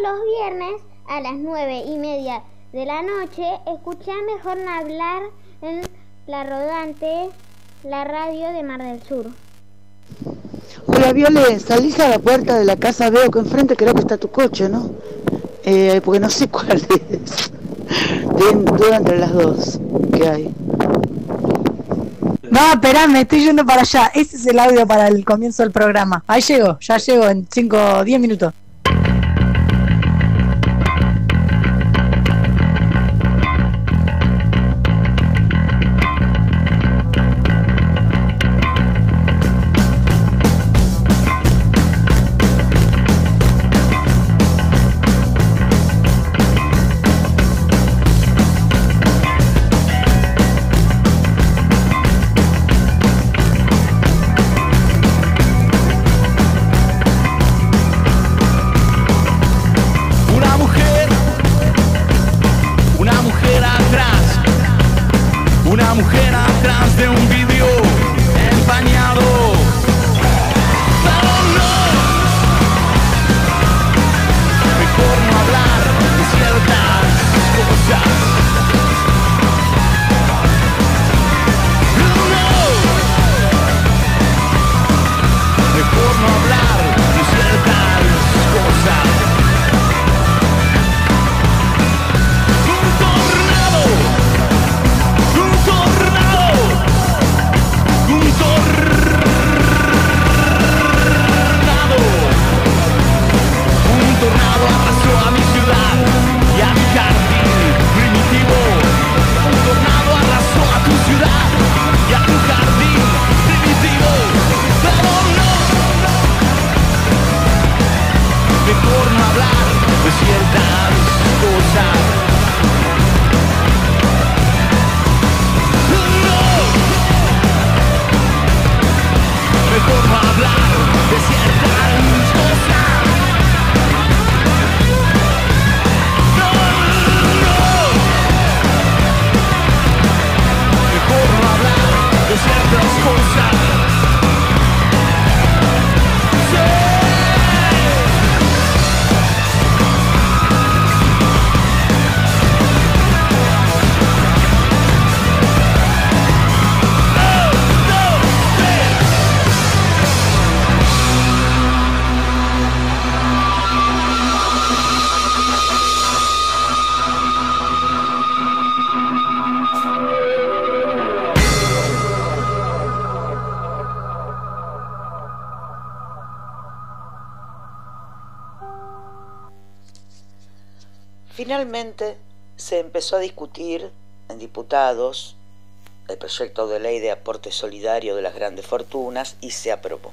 todos los viernes a las nueve y media de la noche, escuchá mejor hablar en La Rodante, la radio de Mar del Sur. Hola Viole, salís a la puerta de la casa, veo que enfrente creo que está tu coche, ¿no? Eh, porque no sé cuál es. Duda entre las dos que hay. No, espérame, estoy yendo para allá. Ese es el audio para el comienzo del programa. Ahí llego, ya llego en 5 o 10 minutos. Empezó a discutir en diputados el proyecto de ley de aporte solidario de las grandes fortunas y se aprobó.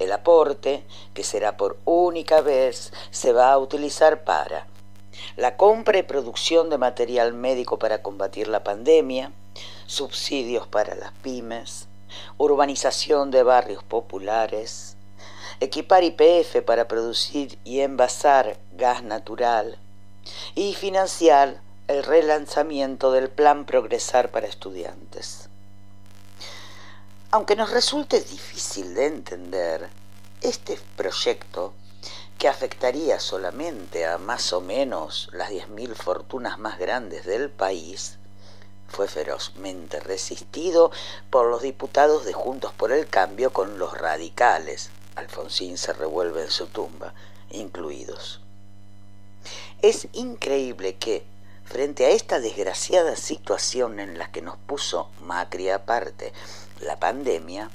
El aporte, que será por única vez, se va a utilizar para la compra y producción de material médico para combatir la pandemia, subsidios para las pymes, urbanización de barrios populares, equipar IPF para producir y envasar gas natural, y financiar el relanzamiento del plan Progresar para estudiantes. Aunque nos resulte difícil de entender, este proyecto, que afectaría solamente a más o menos las 10.000 fortunas más grandes del país, fue ferozmente resistido por los diputados de Juntos por el Cambio con los radicales, Alfonsín se revuelve en su tumba, incluidos. Es increíble que, frente a esta desgraciada situación en la que nos puso Macri aparte, la pandemia,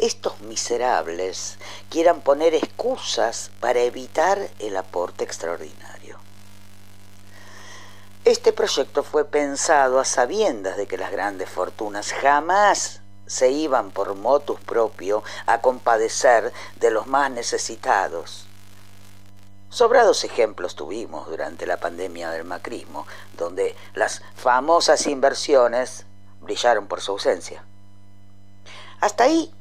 estos miserables quieran poner excusas para evitar el aporte extraordinario. Este proyecto fue pensado a sabiendas de que las grandes fortunas jamás se iban por motus propio a compadecer de los más necesitados Sobrados ejemplos tuvimos durante la pandemia del macrismo, donde las famosas inversiones brillaron por su ausencia. Hasta ahí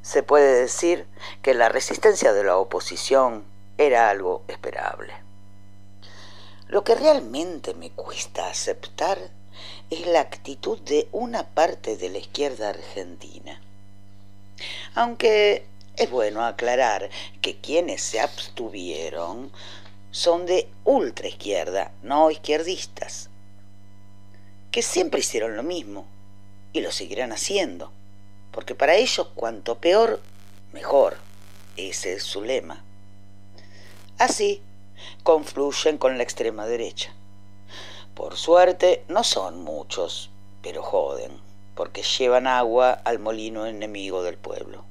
se puede decir que la resistencia de la oposición era algo esperable. Lo que realmente me cuesta aceptar es la actitud de una parte de la izquierda argentina. Aunque es bueno aclarar que quienes se abstuvieron son de ultra izquierda, no izquierdistas, que siempre hicieron lo mismo y lo seguirán haciendo, porque para ellos cuanto peor, mejor. Ese es su lema. Así, confluyen con la extrema derecha. Por suerte, no son muchos, pero joden, porque llevan agua al molino enemigo del pueblo.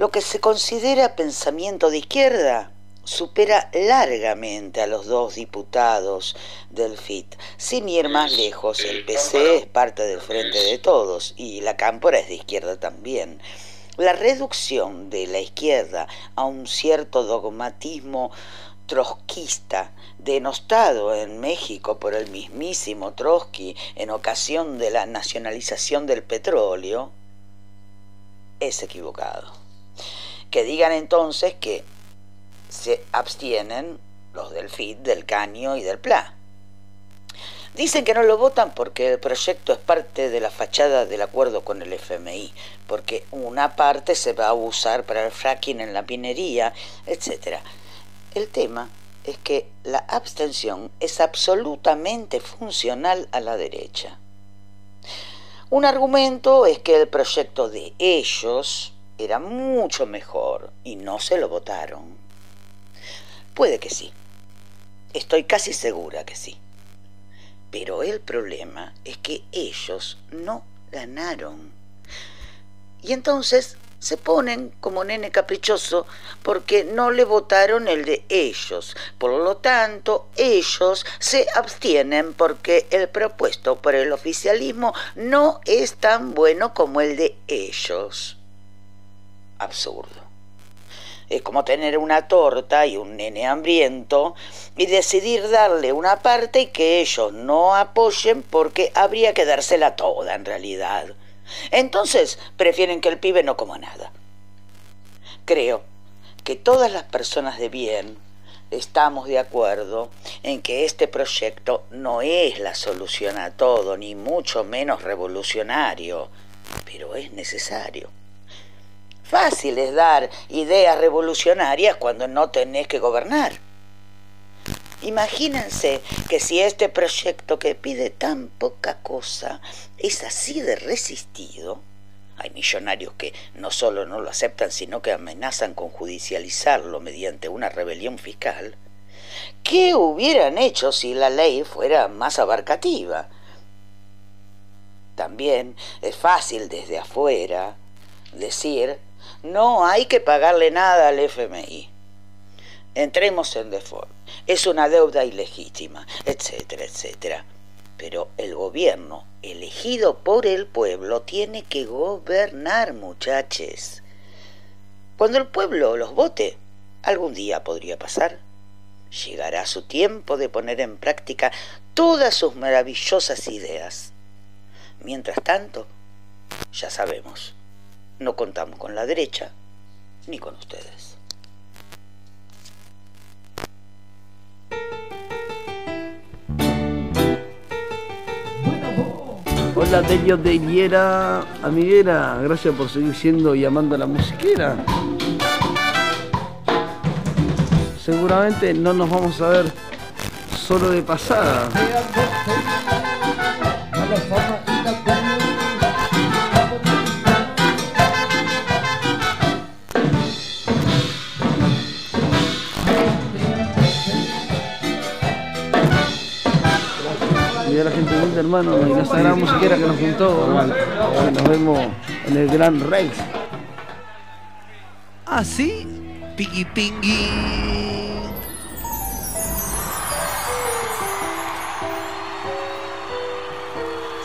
Lo que se considera pensamiento de izquierda supera largamente a los dos diputados del FIT. Sin ir más lejos, el PC es parte del Frente de Todos y la Cámpora es de izquierda también. La reducción de la izquierda a un cierto dogmatismo trotskista, denostado en México por el mismísimo Trotsky en ocasión de la nacionalización del petróleo, es equivocado. Que digan entonces que se abstienen los del FIT, del Caño y del PLA. Dicen que no lo votan porque el proyecto es parte de la fachada del acuerdo con el FMI, porque una parte se va a usar para el fracking en la minería, etc. El tema es que la abstención es absolutamente funcional a la derecha. Un argumento es que el proyecto de ellos era mucho mejor y no se lo votaron. Puede que sí. Estoy casi segura que sí. Pero el problema es que ellos no ganaron. Y entonces se ponen como nene caprichoso porque no le votaron el de ellos. Por lo tanto, ellos se abstienen porque el propuesto por el oficialismo no es tan bueno como el de ellos. Absurdo. Es como tener una torta y un nene hambriento y decidir darle una parte y que ellos no apoyen porque habría que dársela toda en realidad. Entonces prefieren que el pibe no coma nada. Creo que todas las personas de bien estamos de acuerdo en que este proyecto no es la solución a todo, ni mucho menos revolucionario, pero es necesario. Fácil es dar ideas revolucionarias cuando no tenés que gobernar. Imagínense que si este proyecto que pide tan poca cosa es así de resistido, hay millonarios que no solo no lo aceptan, sino que amenazan con judicializarlo mediante una rebelión fiscal, ¿qué hubieran hecho si la ley fuera más abarcativa? También es fácil desde afuera decir no hay que pagarle nada al FMI. Entremos en default. Es una deuda ilegítima, etcétera, etcétera. Pero el gobierno, elegido por el pueblo, tiene que gobernar, muchachos. Cuando el pueblo los vote, algún día podría pasar. Llegará su tiempo de poner en práctica todas sus maravillosas ideas. Mientras tanto, ya sabemos no contamos con la derecha ni con ustedes. Hola Delio de Hiera, amiguera, gracias por seguir siendo y amando a la musiquera. Seguramente no nos vamos a ver solo de pasada. A la gente bonita, hermano, y la sagrada musiquera que nos juntó. Nos vemos en el Gran Rex. Así, ¿Ah, Piggy Pingui.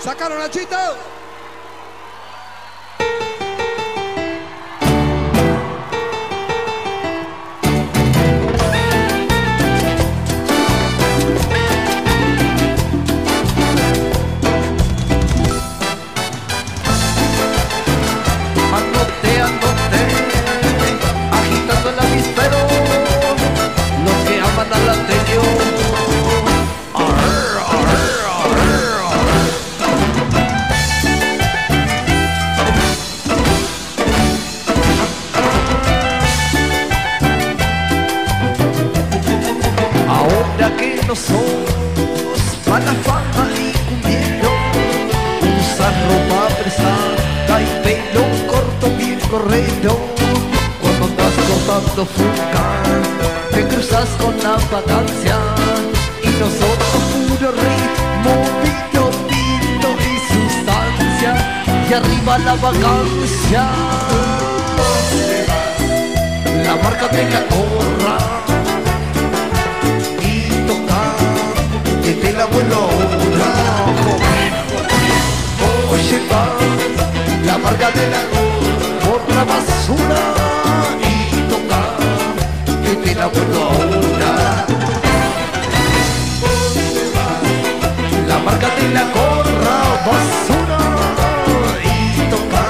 ¡Sacaron a Chito! mis perros. Tocando fuga, te cruzas con la vacancia y nosotros puro ritmo, vino y sustancia y arriba la vacancia. La marca de la gorra y toca que te la vuelo. Oye, va la marca de la gorra por la basura que te la vuelo ahora. La marca de la gorra basura y toca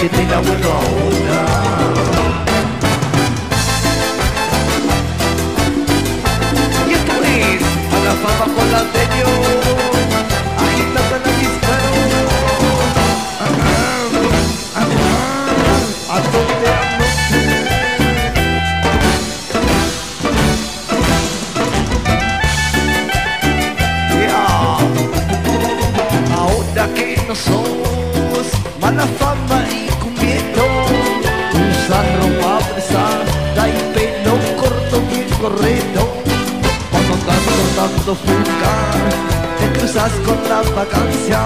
que te la vuelo ahora. Y esto es a la fama con la anterior, mala fama y cumbiendo, usas ropa pesada y pelo corto bien correcto. Cuando andas cortando fuga, te cruzas con la vacancia.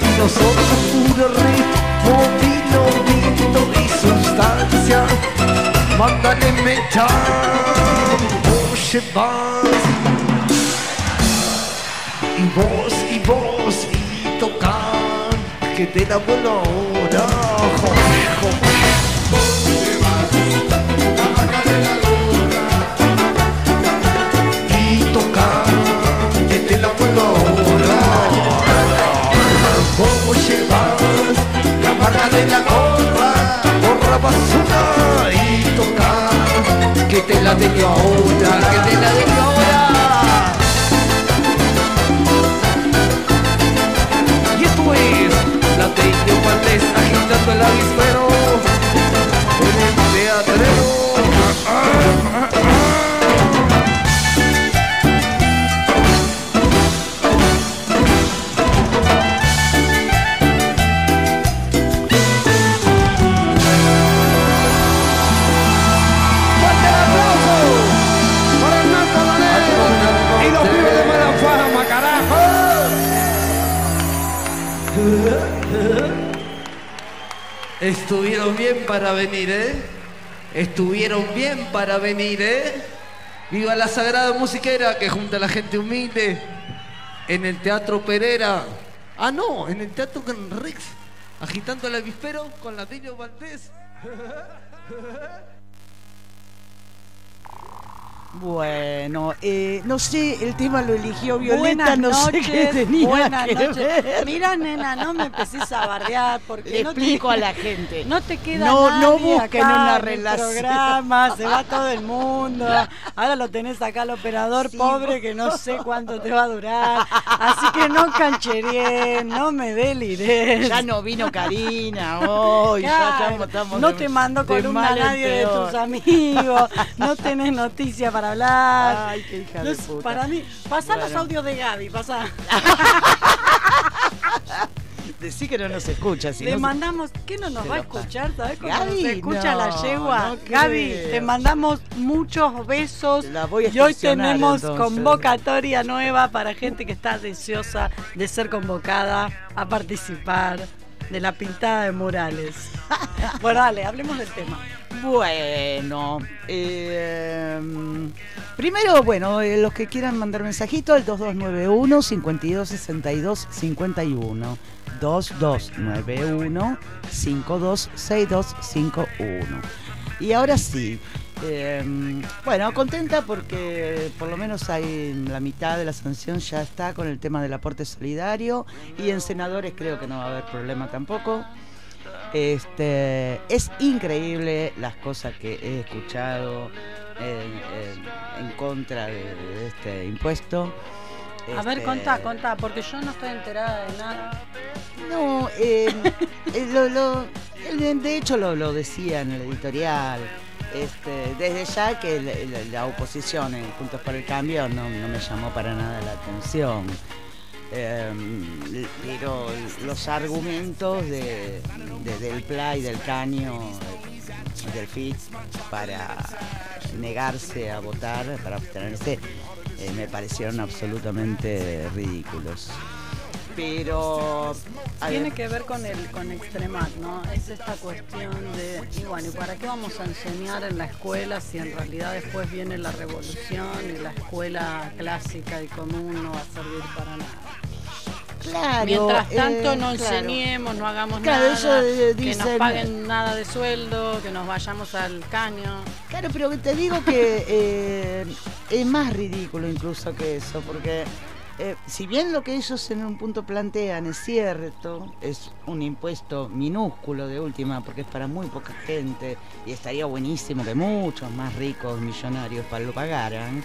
Y nosotros puro ritmo, vino, vino y sustancia. Mándale mecha, oye vas. Y vos, que te la vuelo ahora. Joder, joder. Y tocan, que te la vuelo ahora. Vos llevas la marca de la gorra, gorra basura. Y tocan, que te la dejo ahora, que te la dejo ahora. Teño Valdés agitando el avispero en el teatrero. Estuvieron bien para venir, ¿eh? Estuvieron bien para venir, ¿eh? Viva la sagrada musiquera que junta a la gente humilde en el Teatro Pereira. Ah, no, en el Teatro Rex, agitando el avispero con la Dillo Valdés. Bueno, eh, no sé, el tema lo eligió Violeta, Buenas no sé noches, qué tenía buenas que noches. ver. Mira, nena, no me empecés a bardear porque Le no te- explico a la gente. No te queda No- no nadie busquen acá una en el relación. programa, se va todo el mundo. Ahora lo tenés acá el operador Sí, pobre vos- que no sé cuánto te va a durar. Así que no cancheré, no me deliré. Ya no vino Karina hoy, ya estamos, estamos no de- te mando columna en nadie de tus amigos, no tenés noticia para hablar. Ay, qué hija de puta. para mí, pasá los audios de Gaby, pasá. Decí que no nos escucha, si Le no- mandamos, ¿qué no nos va a escuchar? ¿Sabes cómo Gaby, nos escucha no, la yegua? no Gaby, te mandamos muchos besos. La voy a y hoy tenemos entonces. convocatoria nueva para gente que está deseosa de ser convocada a participar de la pintada de murales. bueno, dale, hablemos del tema. Bueno, eh, primero, bueno, eh, los que quieran mandar mensajito al 2291 5262 51. 2291 526251. Y ahora sí, eh, bueno, contenta porque por lo menos hay la mitad de la sanción ya está con el tema del aporte solidario y en senadores creo que no va a haber problema tampoco. Este, es increíble las cosas que he escuchado en, en- en contra de, de este impuesto. A ver, Este, contá, contá, porque yo no estoy enterada de nada. No, eh, eh, lo- de hecho lo, lo decía en el editorial. Este, desde ya que la, la- la oposición en Juntos por el Cambio no, no me llamó para nada la atención. Pero los argumentos de, de- del PLA y del Caño eh, del FIT para negarse a votar, para abstenerse, eh, me parecieron absolutamente ridículos. Pero a Tiene ver, que ver con el con extremar, ¿no? Es esta cuestión de, y bueno, ¿y para qué vamos a enseñar en la escuela si en realidad después viene la revolución y la escuela clásica y común no va a servir para nada? claro, Mientras tanto eh, no claro. enseñemos, no hagamos Claro, nada, eso, eh, que nos dicen- paguen nada de sueldo, que nos vayamos al caño. Claro, pero te digo que eh, es más ridículo incluso que eso, porque eh, si bien lo que ellos en un punto plantean es cierto, es un impuesto minúsculo de última, porque es para muy poca gente, y estaría buenísimo que muchos más ricos millonarios lo pagaran,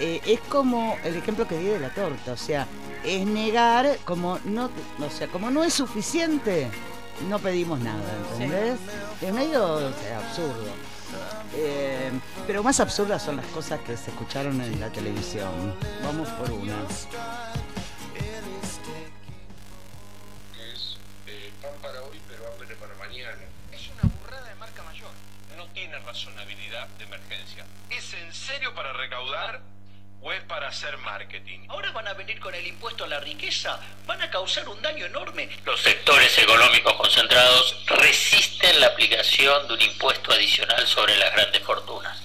eh, es como el ejemplo que di de la torta, o sea, es negar como no, o sea, como no es suficiente, no pedimos nada, ¿entendés? Es medio o sea, absurdo. Eh, pero más absurdas son las cosas que se escucharon en la televisión. Vamos por una. es eh, pan para hoy pero hambre para mañana. Es una burrada de marca mayor. No tiene razonabilidad de emergencia. ¿Es en serio para recaudar o es para hacer marketing? Ahora van a venir con el impuesto a la riqueza, van a causar un daño enorme. Los sectores económicos concentrados resisten la aplicación de un impuesto adicional sobre las grandes fortunas.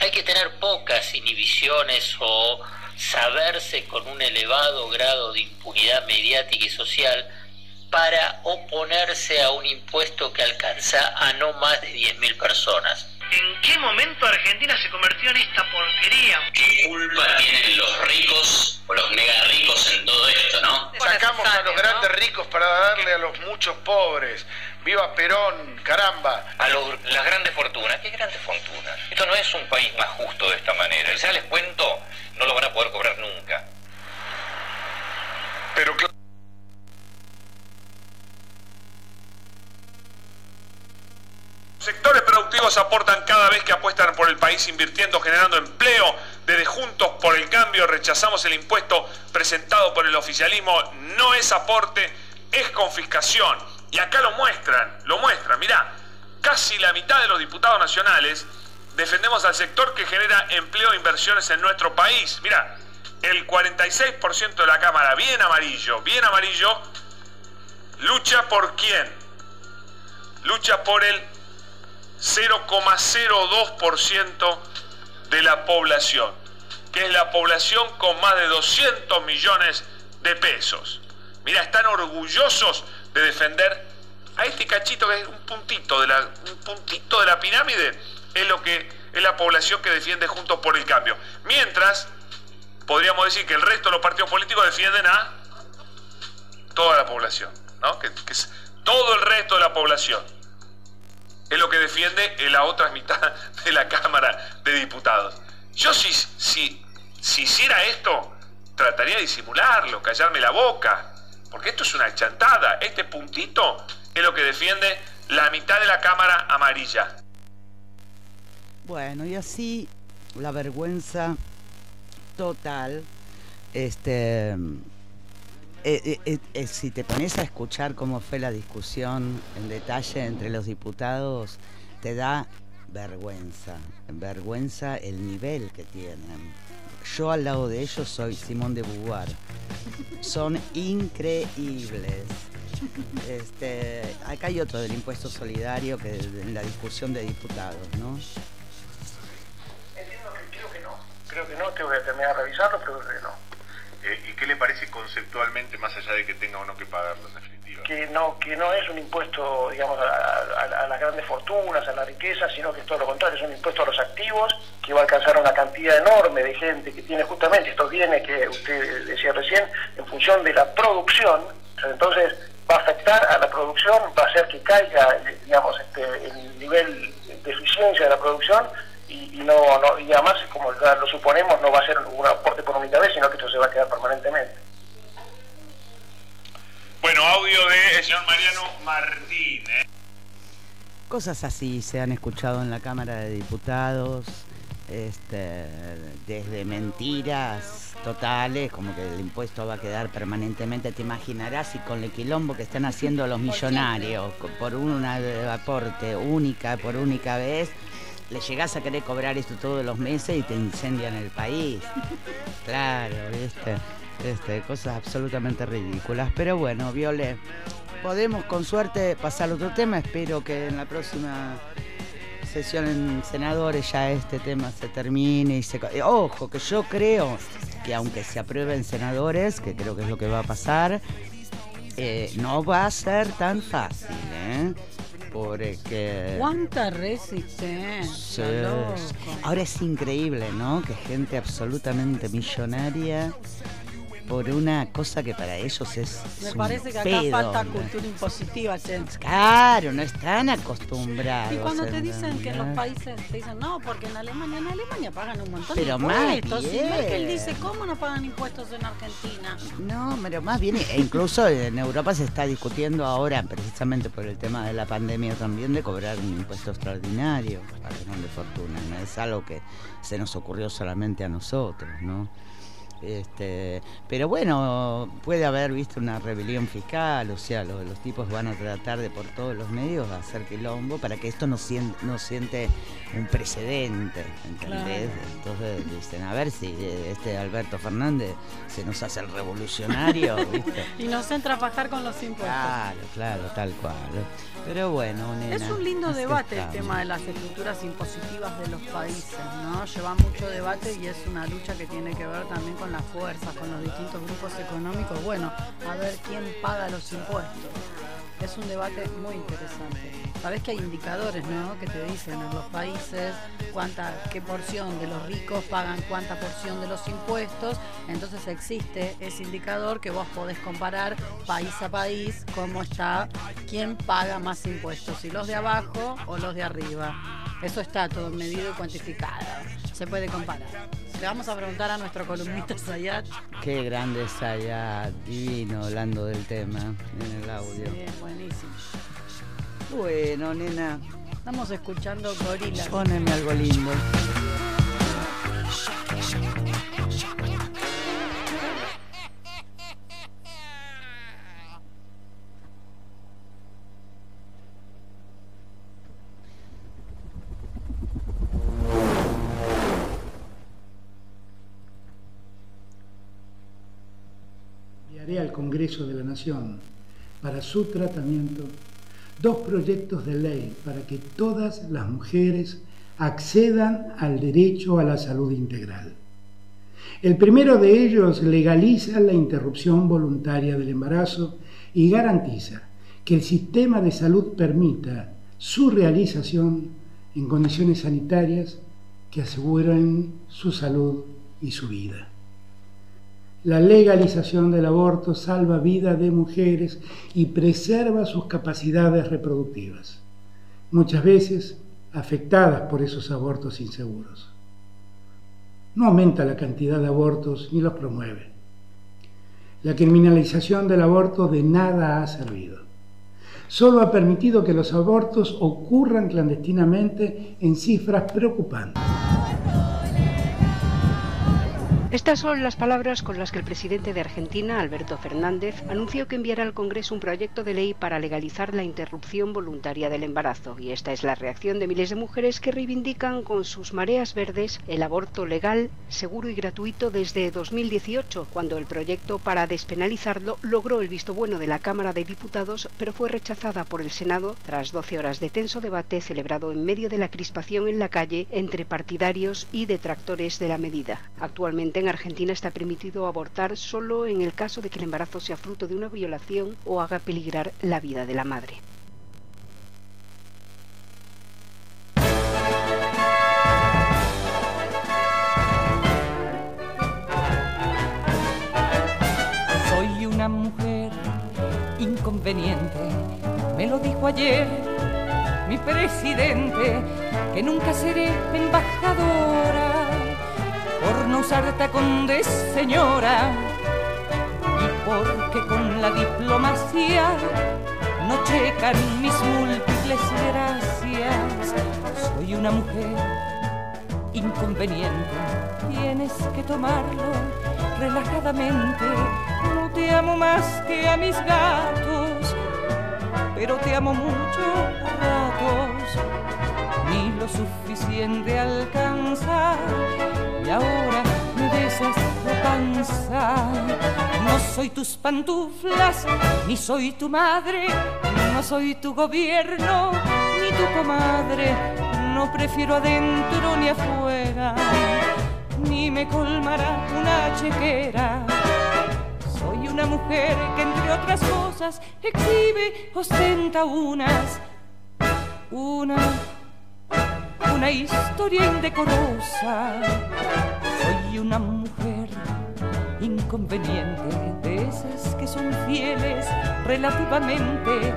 Hay que tener pocas inhibiciones o saberse con un elevado grado de impunidad mediática y social para oponerse a un impuesto que alcanza a no más de 10.000 personas. ¿En qué momento Argentina se convirtió en esta porquería? ¿Qué culpa tienen los ricos o los mega ricos en todo esto, no? Sacamos a los grandes ricos para darle a los muchos pobres. Viva Perón, caramba. A los- las grandes fortunas. ¿Qué grandes fortunas? Esto no es un país más justo de esta manera. Y ya les cuento, no lo van a poder cobrar nunca. Pero cl- Sectores aportan cada vez que apuestan por el país invirtiendo, generando empleo. Desde Juntos por el Cambio rechazamos el impuesto presentado por el oficialismo. No es aporte, es confiscación. Y acá lo muestran, lo muestran. Mirá, casi la mitad de los diputados nacionales defendemos al sector que genera empleo e inversiones en nuestro país. Mirá, el 46% de la Cámara, bien amarillo, bien amarillo, lucha por quién? Lucha por el 0,02% de la población, que es la población con más de 200 millones de pesos. Mira, están orgullosos de defender a este cachito que es un puntito de la, un puntito de la pirámide, es lo que es la población que defiende Juntos por el Cambio. Mientras, podríamos decir que el resto de los partidos políticos defienden a toda la población, ¿no? Que, que es todo el resto de la población es lo que defiende en la otra mitad de la Cámara de Diputados. Yo si, si, si hiciera esto, trataría de disimularlo, callarme la boca, porque esto es una chantada. Este puntito es lo que defiende la mitad de la Cámara amarilla. Bueno, y así la vergüenza total. Este. Eh, eh, eh, si te pones a escuchar cómo fue la discusión en detalle entre los diputados, te da vergüenza. Vergüenza el nivel que tienen. Yo al lado de ellos soy Simón de Beauvoir. Son increíbles. Este, acá hay otro del impuesto solidario que en la discusión de diputados, ¿no? Entiendo que creo que no. Creo que no, tengo que terminar de revisarlo, pero creo que no. Eh, ¿Y qué le parece conceptualmente, más allá de que tenga o no que pagarlo en definitiva? que no que no es un impuesto digamos a las grandes fortunas a la riqueza sino que es todo lo contrario es un impuesto a los activos que va a alcanzar una cantidad enorme de gente que tiene justamente estos bienes que usted decía recién en función de la producción entonces va a afectar a la producción va a hacer que caiga eh, digamos este, el nivel de eficiencia de la producción y, y no, no y además como ya lo suponemos no va a ser un aporte por única vez sino que esto se va a quedar permanentemente Bueno, audio del señor Mariano Martínez. Cosas así se han escuchado en la Cámara de Diputados este, desde mentiras totales, como que el impuesto va a quedar permanentemente, te imaginarás, y con el quilombo que están haciendo los millonarios por un aporte única, por única vez, le llegás a querer cobrar esto todos los meses y te incendian el país. Claro, viste, este, cosas absolutamente ridículas. Pero bueno, Viole, podemos con suerte pasar a otro tema. Espero que en la próxima sesión en senadores ya este tema se termine y se... Ojo, que yo creo que aunque se apruebe en senadores, que creo que es lo que va a pasar, eh, no va a ser tan fácil, ¿eh? Porque... ¿Cuánta resistencia? Ahora es increíble, ¿no? Que gente absolutamente millonaria por una cosa que para ellos es. Me parece que acá falta cultura impositiva, Claro, no están acostumbrados. Y cuando te dicen que en los países te dicen, no, porque en Alemania, en Alemania pagan un montón pero de impuestos. Más bien. Y él dice, ¿cómo no pagan impuestos en Argentina? No, pero más bien, e incluso en Europa se está discutiendo ahora, precisamente por el tema de la pandemia también, de cobrar un impuesto extraordinario para de fortuna. No es algo que se nos ocurrió solamente a nosotros, ¿no? Este, pero bueno, puede haber visto una rebelión fiscal, o sea, los, tipos van a tratar de por todos los medios hacer quilombo para que esto no siente, no siente un precedente, ¿entendés? Entonces dicen, a ver si este Alberto Fernández se nos hace el revolucionario, ¿viste? y nos entra a bajar con los impuestos. Claro, claro, tal cual. Pero bueno, Es un lindo debate el tema de las estructuras impositivas de los países, ¿no? Lleva mucho debate y es una lucha que tiene que ver también con las fuerzas, con los distintos grupos económicos. Bueno, a ver quién paga los impuestos. Es un debate muy interesante. Sabes que hay indicadores, ¿no? Que te dicen en los países cuánta, qué porción de los ricos pagan cuánta porción de los impuestos. Entonces existe ese indicador que vos podés comparar país a país cómo está, quién paga más impuestos, si los de abajo o los de arriba. Eso está todo medido y cuantificado. Se puede comparar. Le vamos a preguntar a nuestro columnista Sayat. Qué grande Sayat, divino, hablando del tema en el audio. Sí, buenísimo. Bueno, nena. Estamos escuchando Gorila. Póneme algo lindo. al Congreso de la Nación para su tratamiento dos proyectos de ley para que todas las mujeres accedan al derecho a la salud integral. El primero de ellos legaliza la interrupción voluntaria del embarazo y garantiza que el sistema de salud permita su realización en condiciones sanitarias que aseguren su salud y su vida. La legalización del aborto salva vida de mujeres y preserva sus capacidades reproductivas, muchas veces afectadas por esos abortos inseguros. No aumenta la cantidad de abortos ni los promueve. La criminalización del aborto de nada ha servido. Solo ha permitido que los abortos ocurran clandestinamente en cifras preocupantes. Estas son las palabras con las que el presidente de Argentina, Alberto Fernández, anunció que enviará al Congreso un proyecto de ley para legalizar la interrupción voluntaria del embarazo. Y esta es la reacción de miles de mujeres que reivindican con sus mareas verdes el aborto legal, seguro y gratuito desde 2018, cuando el proyecto para despenalizarlo logró el visto bueno de la Cámara de Diputados, pero fue rechazada por el Senado tras 12 horas de tenso debate celebrado en medio de la crispación en la calle entre partidarios y detractores de la medida. Actualmente en Argentina está permitido abortar solo en el caso de que el embarazo sea fruto de una violación o haga peligrar la vida de la madre. Soy una mujer inconveniente, me lo dijo ayer mi presidente, que nunca seré embajadora por no usar tacón de señora y porque con la diplomacia no checan mis múltiples gracias. Soy una mujer inconveniente. Tienes que tomarlo relajadamente. No te amo más que a mis gatos, pero te amo mucho ratos. Ni lo suficiente alcanzar y ahora me besas la panza. No soy tus pantuflas, ni soy tu madre, no soy tu gobierno, ni tu comadre. No prefiero adentro ni afuera, ni me colmará una chequera. Soy una mujer que entre otras cosas exhibe, ostenta unas, una, una historia indecorosa. Soy una mujer inconveniente de esas que son fieles relativamente.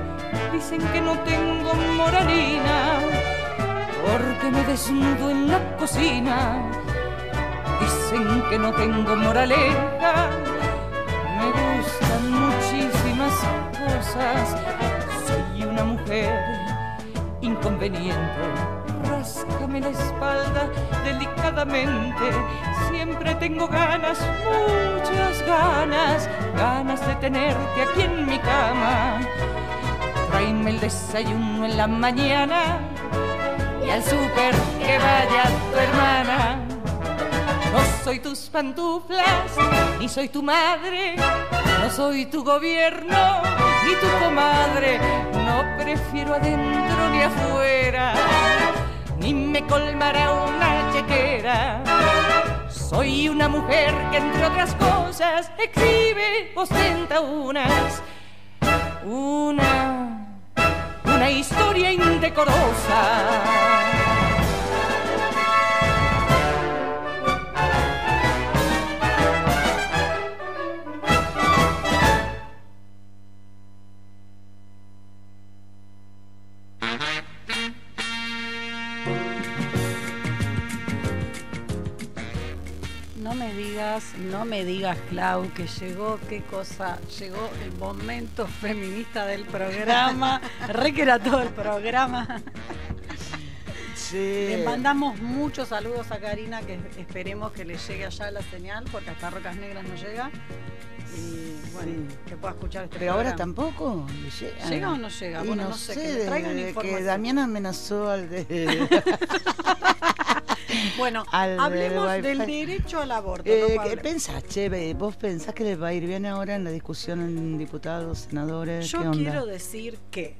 Dicen que no tengo moralina porque me desnudo en la cocina. Dicen que no tengo moraleja, me gustan muchísimas cosas. Soy una mujer inconveniente. Ráscame la espalda delicadamente. Siempre tengo ganas, muchas ganas, ganas de tenerte aquí en mi cama. Tráeme el desayuno en la mañana y al súper que vaya tu hermana. No soy tus pantuflas, ni soy tu madre, no soy tu gobierno, ni tu comadre. No prefiero adentro ni afuera, ni me colmará una chequera. Soy una mujer que entre otras cosas exhibe, ostenta unas, una, una historia indecorosa. Digas, no me digas, Clau, que llegó, qué cosa, llegó el momento feminista del programa. Re que era todo el programa. Sí. Le mandamos muchos saludos a Karina, que esperemos que le llegue allá la señal, porque hasta Rocas Negras no llega. Y bueno, que pueda escuchar este Pero ahora tampoco le llega. ¿Llega o no llega? Y Bueno, no, sé, sé, que le traigan de- que. Damián amenazó al de... Bueno, al hablemos del derecho al aborto. Eh, ¿Qué pensás, che? ¿Vos pensás que les va a ir bien ahora en la discusión en diputados, senadores? Yo ¿Qué onda? quiero decir que,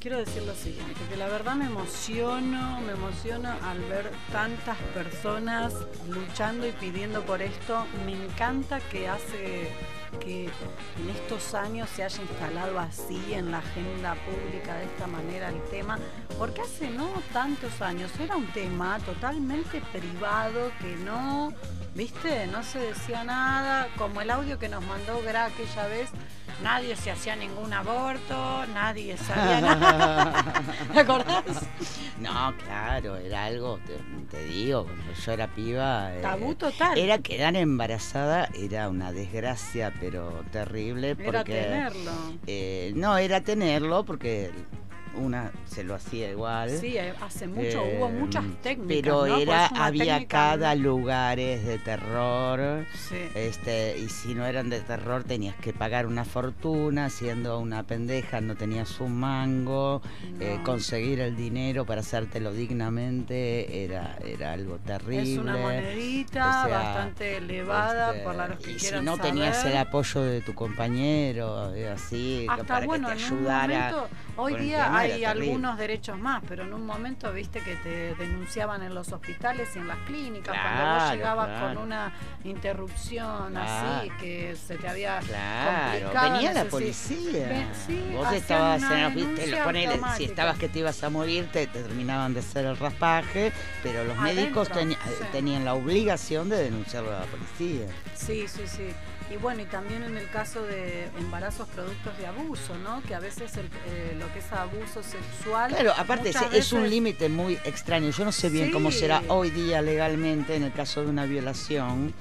quiero decir lo siguiente, que la verdad me emociono, me emociono al ver tantas personas luchando y pidiendo por esto. Me encanta que hace que en estos años se haya instalado así en la agenda pública de esta manera el tema, porque hace no tantos años era un tema totalmente privado que no, viste, no se decía nada, como el audio que nos mandó Gra aquella vez, nadie se hacía ningún aborto, nadie sabía nada. ¿Te acordás? No, claro, era algo, te, te digo, cuando yo era piba. eh, Tabú total. Era quedar embarazada, era una desgracia, pero terrible. Porque, Era tenerlo. eh, no, era tenerlo porque una se lo hacía igual. Sí, eh, hace mucho, Eh, hubo muchas técnicas. Pero ¿no? era, había técnica- cada lugares de terror. Sí. Este, y si no eran de terror tenías que pagar una fortuna, siendo una pendeja no tenías un mango, eh, conseguir el dinero para hacértelo dignamente era, era algo terrible. Es una monedita O sea, bastante elevada este, por la los que y si no tenías el apoyo de tu compañero, eh, así, Hasta para bueno, que te en un ayudara. momento, hoy día hay algunos derechos más, pero en un momento viste que te denunciaban en los hospitales y en las clínicas cuando vos llegabas claro. con una interrupción así que se te había Claro, complicado, venía la policía. Ven- sí, Vos estabas en lo ponele, si estabas que te ibas a morir, te, te terminaban de hacer el raspaje, pero los médicos sí. tenían la obligación de denunciarlo a la policía. Sí, sí, sí. Y bueno, y también en el caso de embarazos productos de abuso, ¿no? Que a veces el- eh, lo que es abuso sexual. Claro, aparte es, es un límite muy extraño. Yo no sé bien cómo será hoy día legalmente en el caso de una violación.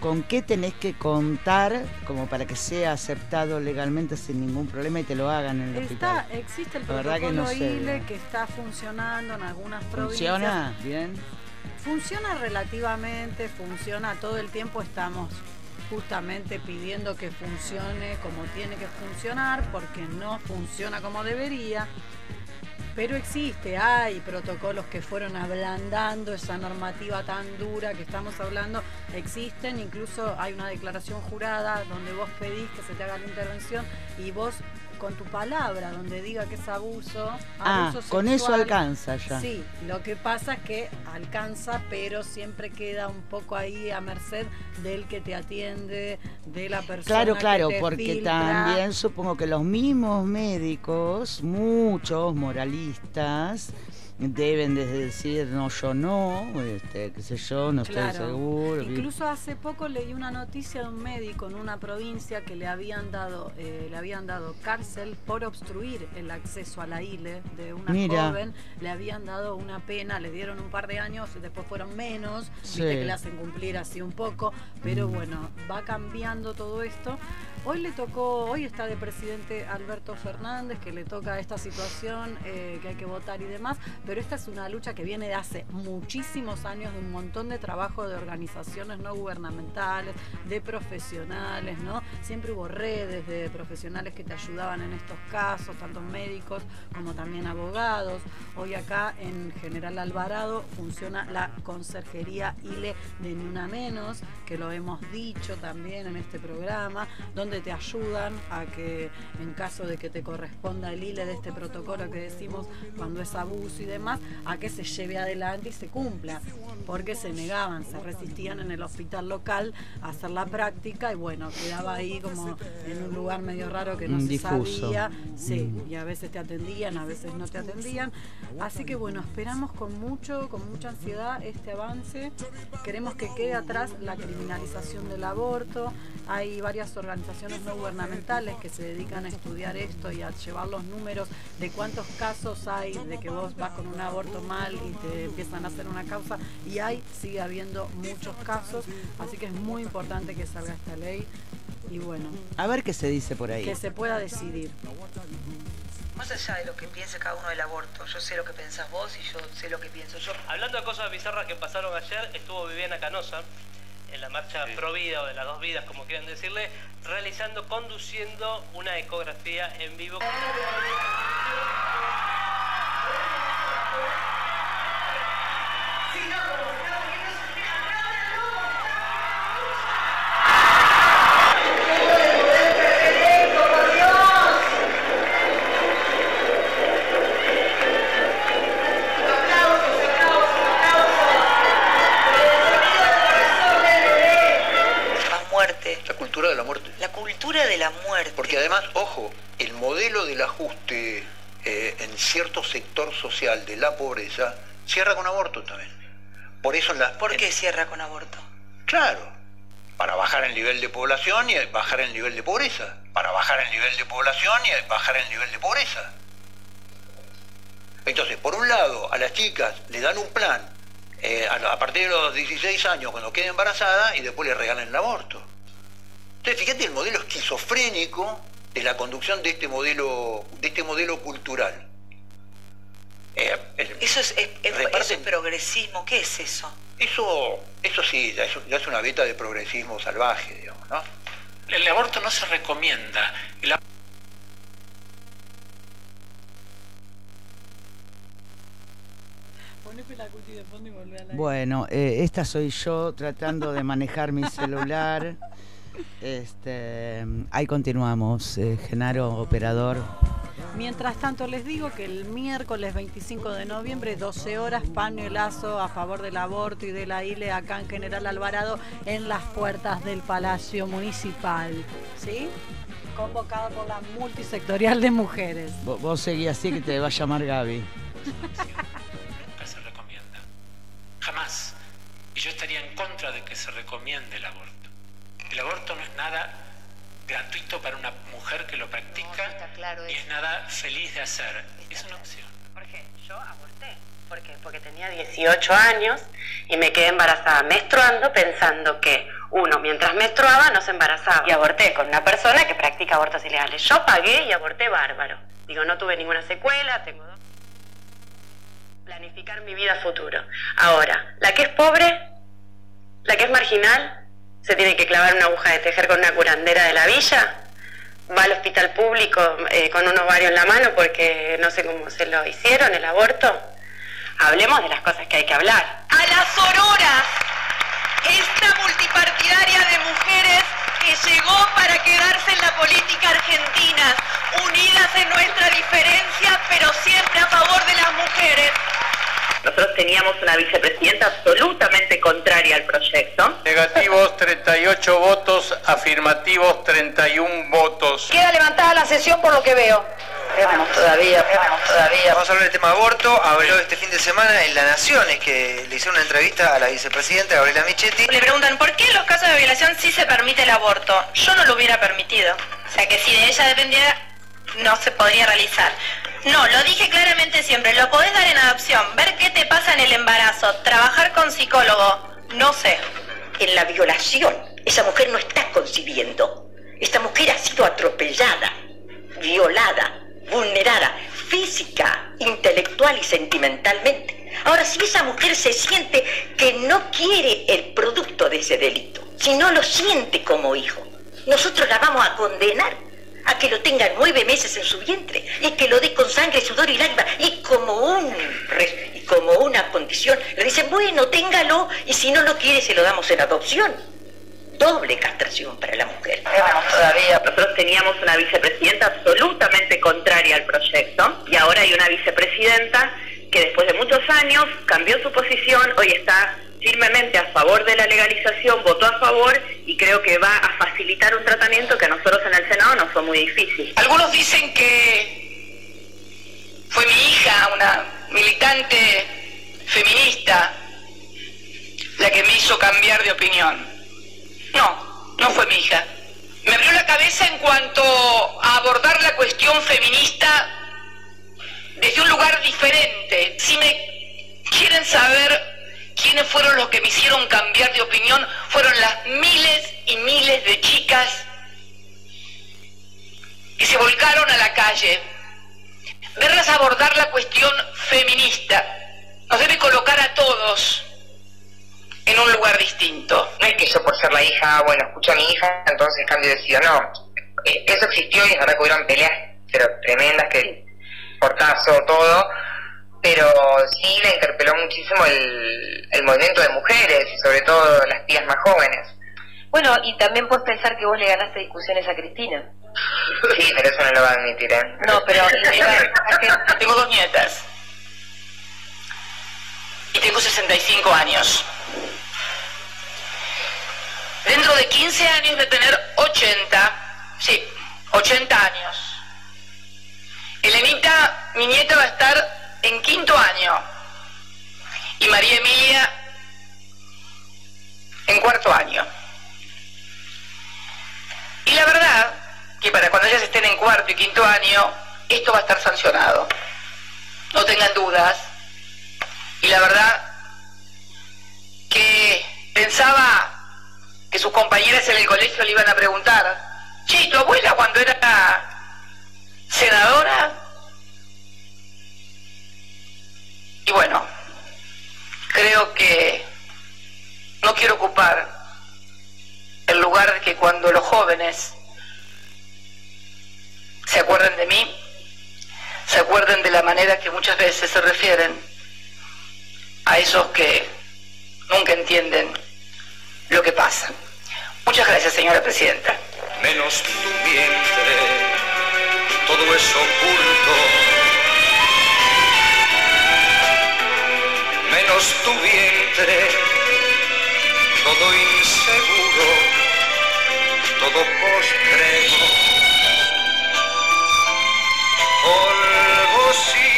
¿Con qué tenés que contar como para que sea aceptado legalmente sin ningún problema y te lo hagan en el Está, hospital? existe el verdad que protocolo no. ILE que está funcionando en algunas provincias. ¿Funciona bien? Funciona relativamente, funciona todo el tiempo, estamos justamente pidiendo que funcione como tiene que funcionar, porque no funciona como debería. Pero existe, hay protocolos que fueron ablandando esa normativa tan dura que estamos hablando, existen, incluso hay una declaración jurada donde vos pedís que se te haga la intervención y vos con tu palabra, donde diga que es abuso, Ah, abuso con eso alcanza ya. Sí, lo que pasa es que alcanza, pero siempre queda un poco ahí a merced del que te atiende, de la persona. Claro, que claro, te porque filtra. también supongo que los mismos médicos, muchos moralistas, deben de decir, no, yo no, este, qué sé yo, no Claro. estoy seguro. Incluso hace poco leí una noticia de un médico en una provincia que le habían dado, eh, le habían dado cárcel por obstruir el acceso a la ILE de una Mira. joven. Le habían dado una pena, le dieron un par de años, después fueron menos, Sí. viste que le hacen cumplir así un poco, pero bueno, va cambiando todo esto. Hoy le tocó, hoy está de presidente Alberto Fernández, que le toca esta situación, eh, que hay que votar y demás, pero esta es una lucha que viene de hace muchísimos años, de un montón de trabajo de organizaciones no gubernamentales, de profesionales, ¿no? Siempre hubo redes de profesionales que te ayudaban en estos casos, tanto médicos como también abogados. Hoy acá en General Alvarado funciona la Conserjería ILE de Ni Una Menos, que lo hemos dicho también en este programa, donde te ayudan a que en caso de que te corresponda el ILE de este protocolo que decimos cuando es abuso y demás, a que se lleve adelante y se cumpla, porque se negaban, se resistían en el hospital local a hacer la práctica y bueno, quedaba ahí como en un lugar medio raro que no Mm, se difuso. sabía, sí, Mm. y a veces te atendían, a veces no te atendían. Así que bueno, esperamos con mucho, con mucha ansiedad este avance. Queremos que quede atrás la criminalización del aborto. Hay varias organizaciones no gubernamentales que se dedican a estudiar esto y a llevar los números de cuántos casos hay de que vos vas con un aborto mal y te empiezan a hacer una causa. Y hay, sigue habiendo muchos casos. Así que es muy importante que salga esta ley. Y bueno, A ver qué se dice por ahí. que se pueda decidir. Más allá de lo que piense cada uno del aborto, yo sé lo que pensás vos y yo sé lo que pienso yo. Hablando de cosas bizarras que pasaron ayer, estuvo Viviana Canosa en la marcha Pro Vida o de las dos vidas, como quieran decirle, realizando, conduciendo una ecografía en vivo. Más además, ojo, el modelo del ajuste eh, en cierto sector social de la pobreza cierra con aborto también. Por eso en la... ¿Por qué cierra con aborto? Claro, para bajar el nivel de población y bajar el nivel de pobreza. Para bajar el nivel de población y bajar el nivel de pobreza. Entonces, por un lado, a las chicas le dan un plan eh, a, a partir de los 16 años cuando quede embarazada y después le regalan el aborto. Entonces, fíjate el modelo esquizofrénico de la conducción de este modelo, de este modelo cultural. Eh, el- Eso es, es- es- reparten- eso es progresismo. ¿Qué es eso? eso, eso sí, ya es, ya es una beta de progresismo salvaje, digamos, ¿no? El aborto no se recomienda. El ab- Poneme la cuti de fondo y volvé a la Bueno, eh, esta soy yo tratando de manejar mi celular. Este, ahí continuamos, eh, Genaro, operador. Mientras tanto, les digo que el miércoles 25 de noviembre, 12 horas, paño y lazo a favor del aborto y de la ILE acá en General Alvarado, en las puertas del Palacio Municipal. ¿Sí? Convocado por la multisectorial de mujeres. Vos, vos seguí así que te va a llamar Gaby. nunca se recomienda. Jamás. Y yo estaría en contra de que se recomiende el aborto. El aborto no es nada gratuito para una mujer que lo practica y es nada feliz de hacer. Es una opción. Jorge, yo aborté. ¿Por qué? Porque tenía 18 años y me quedé embarazada menstruando pensando que uno mientras menstruaba no se embarazaba. Y aborté con una persona que practica abortos ilegales. Yo pagué y aborté bárbaro. Digo, no tuve ninguna secuela, tengo dos. planificar mi vida futuro. Ahora, la que es pobre, la que es marginal, se tiene que clavar una aguja de tejer con una curandera de la villa, va al hospital público eh, con un ovario en la mano porque no sé cómo se lo hicieron, el aborto. Hablemos de las cosas que hay que hablar. A las auroras, esta multipartidaria de mujeres que llegó para quedarse en la política argentina, unidas en nuestra diferencia, pero siempre a favor de las mujeres. Nosotros teníamos una vicepresidenta absolutamente contraria al proyecto. Negativos 38 votos, afirmativos 31 votos. Queda levantada la sesión por lo que veo. Vamos todavía, vamos todavía. Vamos a hablar del tema aborto. Habló este fin de semana en La Nación, es que le hicieron una entrevista a la vicepresidenta Gabriela Michetti. Le preguntan, ¿por qué en los casos de violación sí se permite el aborto? Yo no lo hubiera permitido. O sea que si de ella dependiera, no se podría realizar. No, lo dije claramente siempre, lo podés dar en adopción, ver qué te pasa en el embarazo, trabajar con psicólogo, no sé. En la violación, esa mujer no está concibiendo. Esta mujer ha sido atropellada, violada, vulnerada, física, intelectual y sentimentalmente. Ahora, si esa mujer se siente que no quiere el producto de ese delito, si no lo siente como hijo, nosotros la vamos a condenar a que lo tenga nueve meses en su vientre y que lo dé con sangre, sudor y lágrimas y como un y como una condición le dicen bueno téngalo y si no lo quiere se lo damos en adopción doble castración para la mujer todavía. Nosotros teníamos una vicepresidenta absolutamente contraria al proyecto y ahora hay una vicepresidenta que después de muchos años cambió su posición, hoy está firmemente a favor de la legalización, votó a favor y creo que va a facilitar un tratamiento que a nosotros en el Senado nos fue muy difícil. Algunos dicen que fue mi hija, una militante feminista, la que me hizo cambiar de opinión. No, no fue mi hija. Me abrió la cabeza en cuanto a abordar la cuestión feminista desde un lugar diferente. Si me quieren saber quiénes fueron los que me hicieron cambiar de opinión, fueron las miles y miles de chicas que se volcaron a la calle. Verlas abordar la cuestión feminista nos debe colocar a todos en un lugar distinto. No es que yo por ser la hija, bueno, escucho a mi hija, entonces cambio de. No, Eh, eso existió y es verdad que hubieron peleas, pero tremendas, que portazo, todo. Pero sí le interpeló muchísimo el, el movimiento de mujeres y sobre todo las tías más jóvenes. Bueno, y también puedes pensar que vos le ganaste discusiones a Cristina. Sí, pero eso no lo va a admitir, ¿eh? No, pero Tengo dos nietas. Y tengo 65 años. Dentro de 15 años de tener 80, sí, 80 años. Elenita, mi nieta, va a estar en quinto año. Y María Emilia en cuarto año. Y la verdad que para cuando ellas estén en cuarto y quinto año, esto va a estar sancionado. No tengan dudas. Y la verdad que pensaba que sus compañeras en el colegio le iban a preguntar, che, ¿y ¿tu abuela cuando era senadora? Y bueno, creo que no quiero ocupar el lugar de que cuando los jóvenes se acuerden de mí, se acuerden de la manera que muchas veces se refieren a esos que nunca entienden lo que pasa. Muchas gracias, señora presidenta. menos tu vientre, todo es oculto. Menos tu vientre, todo inseguro, todo postrero. Polvo sí.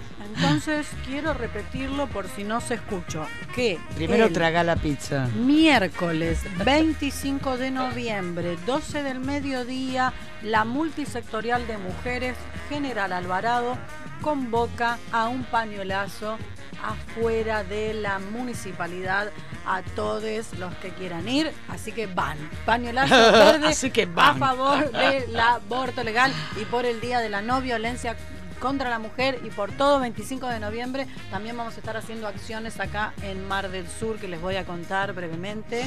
Entonces quiero repetirlo por si no se escuchó. Que Primero traga la pizza. Miércoles 25 de noviembre, 12 del mediodía, la multisectorial de mujeres General Alvarado convoca a un pañuelazo afuera de la municipalidad a todos los que quieran ir, así que van. Pañuelazo verde Así que a van. favor del aborto legal y por el Día de la No Violencia contra la Mujer y por todo 25 de noviembre también vamos a estar haciendo acciones acá en Mar del Sur que les voy a contar brevemente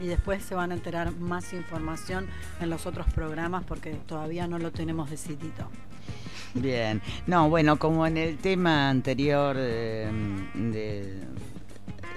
y después se van a enterar más información en los otros programas porque todavía no lo tenemos decidido. Bien. No, bueno, como en el tema anterior eh, de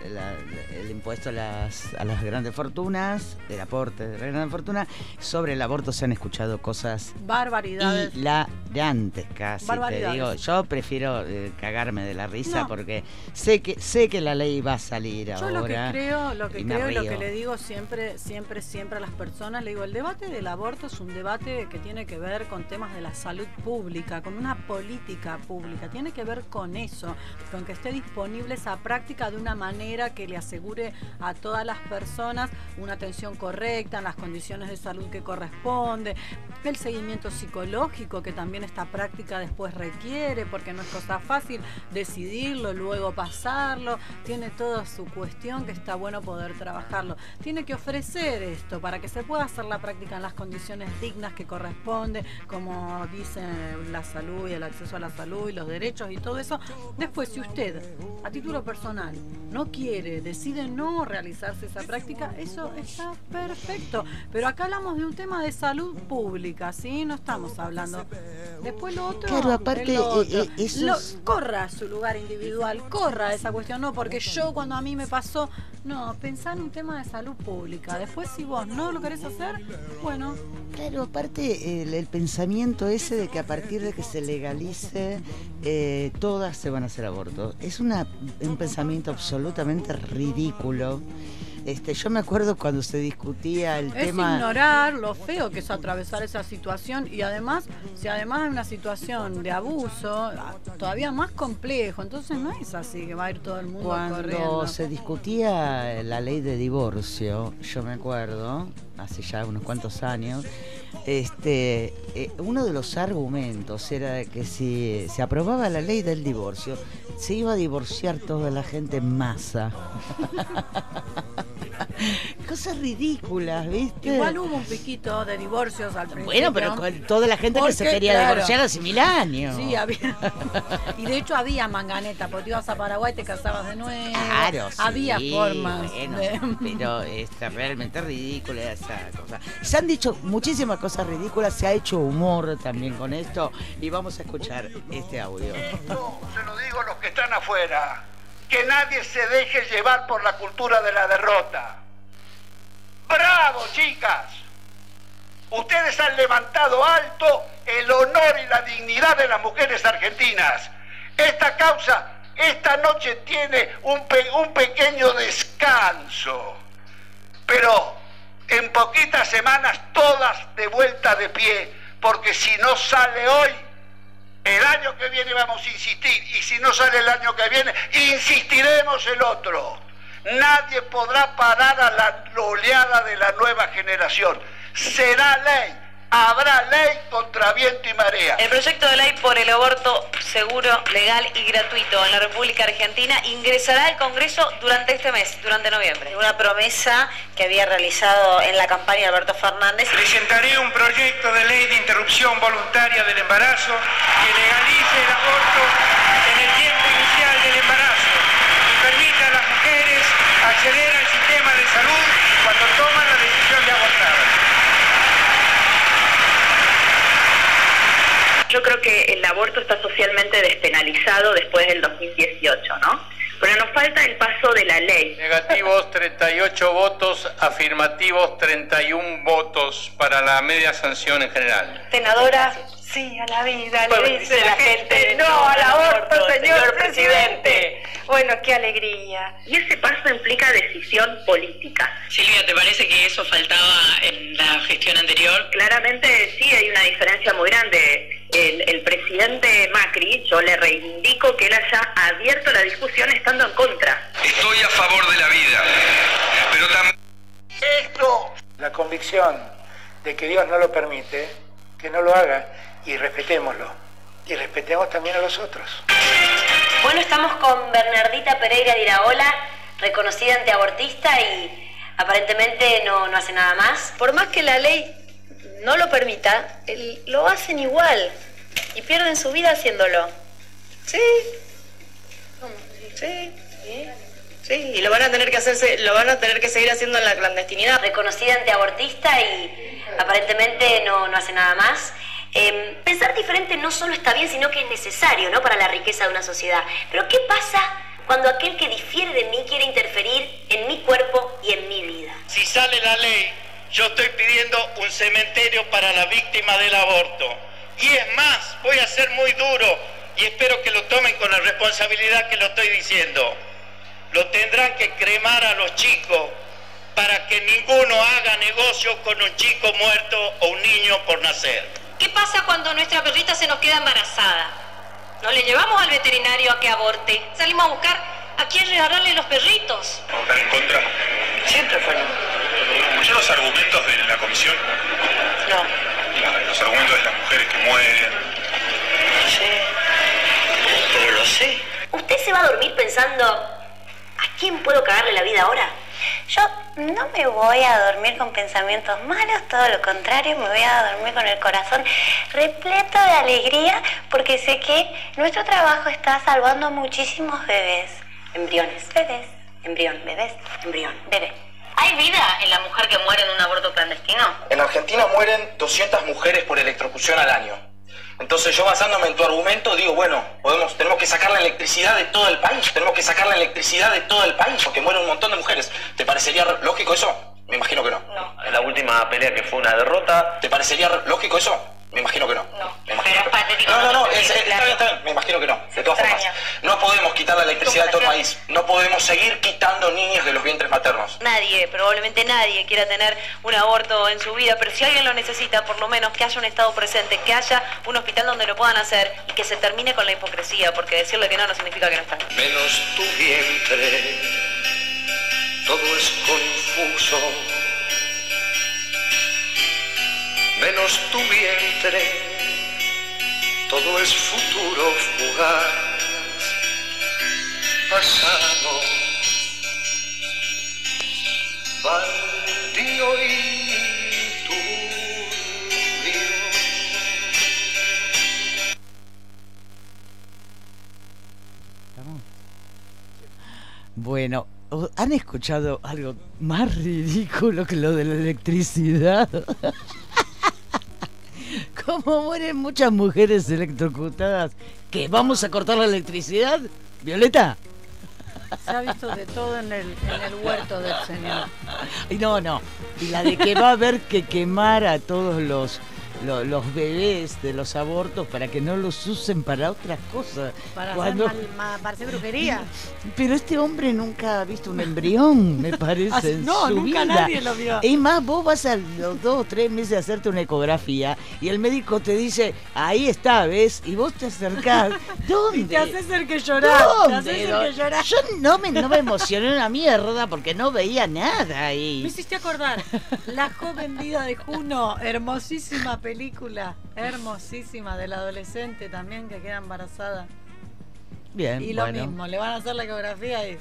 la- el impuesto a las, a las grandes fortunas, el aporte de la gran fortuna, sobre el aborto se han escuchado cosas Barbaridades. hilarantes casi, te digo. Yo prefiero eh, cagarme de la risa No. porque sé que sé que la ley va a salir Yo ahora. lo que creo, lo que y creo y lo que le digo siempre, siempre, siempre a las personas, le digo, el debate del aborto es un debate que tiene que ver con temas de la salud pública, con una política pública, tiene que ver con eso, con que esté disponible esa práctica de una manera que le asegure a todas las personas una atención correcta, en las condiciones de salud que corresponde, el seguimiento psicológico que también esta práctica después requiere, porque no es cosa fácil decidirlo, luego pasarlo, tiene toda su cuestión que está bueno poder trabajarlo. Tiene que ofrecer esto para que se pueda hacer la práctica en las condiciones dignas que corresponde, como dice la salud y el acceso a la salud y los derechos y todo eso. Después, si usted, a título personal, no quiere, decide no realizarse esa práctica, eso está perfecto. Pero acá hablamos de un tema de salud pública, ¿sí? No estamos hablando. Después lo otro. Claro, aparte, lo otro. eh, eh, eso Lo- es- corra a su lugar individual, corra esa cuestión, no, porque yo cuando a mí me pasó, no, pensá en un tema de salud pública. Después, si vos no lo querés hacer, bueno, Claro, aparte el, el pensamiento ese de que a partir de que se legalice, eh, todas se van a hacer abortos. Es una, un pensamiento absolutamente ridículo. Este, yo me acuerdo cuando se discutía el es tema. ignorar lo feo que es atravesar esa situación y además, si además hay una situación de abuso, todavía más complejo, entonces no es así que va a ir todo el mundo Cuando corriendo. se discutía la ley de divorcio, yo me acuerdo, hace ya unos cuantos años, este, eh, uno de los argumentos era que si se aprobaba la ley del divorcio, se iba a divorciar toda la gente en masa. Cosas ridículas, ¿viste? Igual hubo un piquito de divorcios al principio. Bueno, pero con toda la gente que se quería claro, divorciar hace mil años. Sí, había. Y de hecho había manganeta, porque ibas a Paraguay y te casabas de nuevo. Claro, sí, Había formas. bueno, de- pero está realmente ridícula esa cosa. Se han dicho muchísimas cosas ridículas, se ha hecho humor también con esto y vamos a escuchar este audio. Se lo digo a los que están afuera, que nadie se deje llevar por la cultura de la derrota. ¡Bravo, chicas! Ustedes han levantado alto el honor y la dignidad de las mujeres argentinas. Esta causa esta noche tiene un, un pequeño descanso, pero en poquitas semanas todas de vuelta de pie, porque si no sale hoy, el año que viene vamos a insistir y si no sale el año que viene, insistiremos el otro. Nadie podrá parar a la oleada de la nueva generación. Será ley, habrá ley contra viento y marea. El proyecto de ley por el aborto seguro, legal y gratuito en la República Argentina ingresará al Congreso durante este mes, durante noviembre. Una promesa que había realizado en la campaña Alberto Fernández. Presentaré un proyecto de ley de interrupción voluntaria del embarazo que legalice el aborto en el tiempo inicial del embarazo y permita a las mujeres acceder al sistema de salud cuando toman la decisión de abortar. Yo creo que el aborto está socialmente despenalizado después del 2018, ¿no? Pero nos falta el paso de la ley. Negativos 38 votos, afirmativos 31 votos para la media sanción en general. Senadora, sí a la vida, le dice la gente no al aborto, señor presidente. Bueno, qué alegría. Y ese paso implica decisión política. Silvia, ¿te parece que eso faltaba en la gestión anterior? Claramente sí hay una diferencia muy grande. El, el presidente Macri, yo le reivindico que él haya abierto la discusión estando en contra. Estoy a favor de la vida, pero también... Esto, la convicción de que Dios no lo permite, que no lo haga y respetémoslo. y respetemos también a los otros. Bueno, estamos con Bernardita Pereira de Iraola, reconocida antiabortista y aparentemente no, no hace nada más. Por más que la ley no lo permita, lo hacen igual y pierden su vida haciéndolo. Sí. Sí. Sí, y lo van a tener que hacerse, lo van a tener que seguir haciendo en la clandestinidad. Reconocida antiabortista y aparentemente no, no hace nada más. Eh, pensar diferente no solo está bien, sino que es necesario ¿no? para la riqueza de una sociedad. Pero ¿qué pasa cuando aquel que difiere de mí quiere interferir en mi cuerpo y en mi vida? Si sale la ley, yo estoy pidiendo un cementerio para la víctima del aborto. Y es más, voy a ser muy duro y espero que lo tomen con la responsabilidad que lo estoy diciendo. Lo tendrán que cremar a los chicos para que ninguno haga negocio con un chico muerto o un niño por nacer. ¿Qué pasa cuando nuestra perrita se nos queda embarazada? ¿No le llevamos al veterinario a que aborte? Salimos a buscar a quién regalarle los perritos. ¿Votar en contra? Siempre fue ¿Escuchó los argumentos de la comisión? No. Los argumentos de las mujeres que mueren. Pero lo sé. ¿Usted se va a dormir pensando, ¿a quién puedo cagarle la vida ahora? Yo no me voy a dormir con pensamientos malos, todo lo contrario, me voy a dormir con el corazón repleto de alegría porque sé que nuestro trabajo está salvando a muchísimos bebés. Embriones. Bebés. Embrión. Bebés. Embrión. Bebé. ¿Hay vida en la mujer que muere en un aborto clandestino? En Argentina mueren 200 mujeres por electrocución al año. Entonces yo basándome en tu argumento digo, bueno, podemos, tenemos que sacar la electricidad de todo el país, tenemos que sacar la electricidad de todo el país, porque mueren un montón de mujeres. ¿Te parecería re- lógico eso? Me imagino que no. En la última pelea que fue una derrota. ¿Te parecería re- lógico eso? Me imagino que no. No. Me imagino que no. No, no, no, es- es- está bien, está bien. Me imagino que no. De todas formas, no podemos quitar la electricidad de todo el país. No podemos seguir quitando niños de los vientres maternos. Nadie, probablemente nadie quiera tener un aborto en su vida, pero si alguien lo necesita, por lo menos que haya un Estado presente, que haya un hospital donde lo puedan hacer y que se termine con la hipocresía, porque decirle que no no significa que no están. menos tu vientre, todo es confuso. Menos tu vientre, todo es futuro fugaz, pasado, baldío y turbio. Bueno, ¿o- ¿han escuchado algo más ridículo que lo de la electricidad? Como mueren muchas mujeres electrocutadas, ¿que vamos a cortar la electricidad? ¿Violeta? Se ha visto de todo en el, en el huerto del señor. No, no. Y la de que va a haber que quemar a todos los, lo- los, bebés de los abortos para que no los usen para otras cosas. Para, Cuando- hacer, mal- ma- para hacer brujería. Pero este hombre nunca ha visto un embrión, me parece. En no, su nunca vida. nadie lo vio. Es más, vos vas a los dos o tres meses a hacerte una ecografía y el médico te dice, ahí está, ¿ves? Y vos te acercás. ¿Dónde? Y te haces el que llorar. Te ¿Dónde? haces el que llorar. Yo no me, no me emocioné una mierda porque no veía nada Me ahí. hiciste acordar. La joven vida de Juno, hermosísima película. Hermosísima, de la adolescente también que queda embarazada. Bien, y lo bueno. mismo, le van a hacer la ecografía y.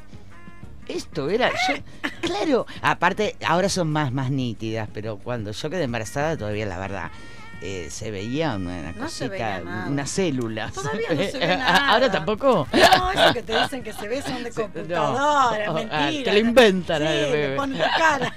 Esto era, yo, claro, aparte ahora son más, más nítidas, pero cuando yo quedé embarazada todavía la verdad eh, se veía una No cosita, veía una célula. Todavía no se ve nada. Ahora tampoco. No, eso que te dicen que se ve son de computadora, No. mentira. Ah, te lo inventan Sí, al le bebé. ponen tu cara.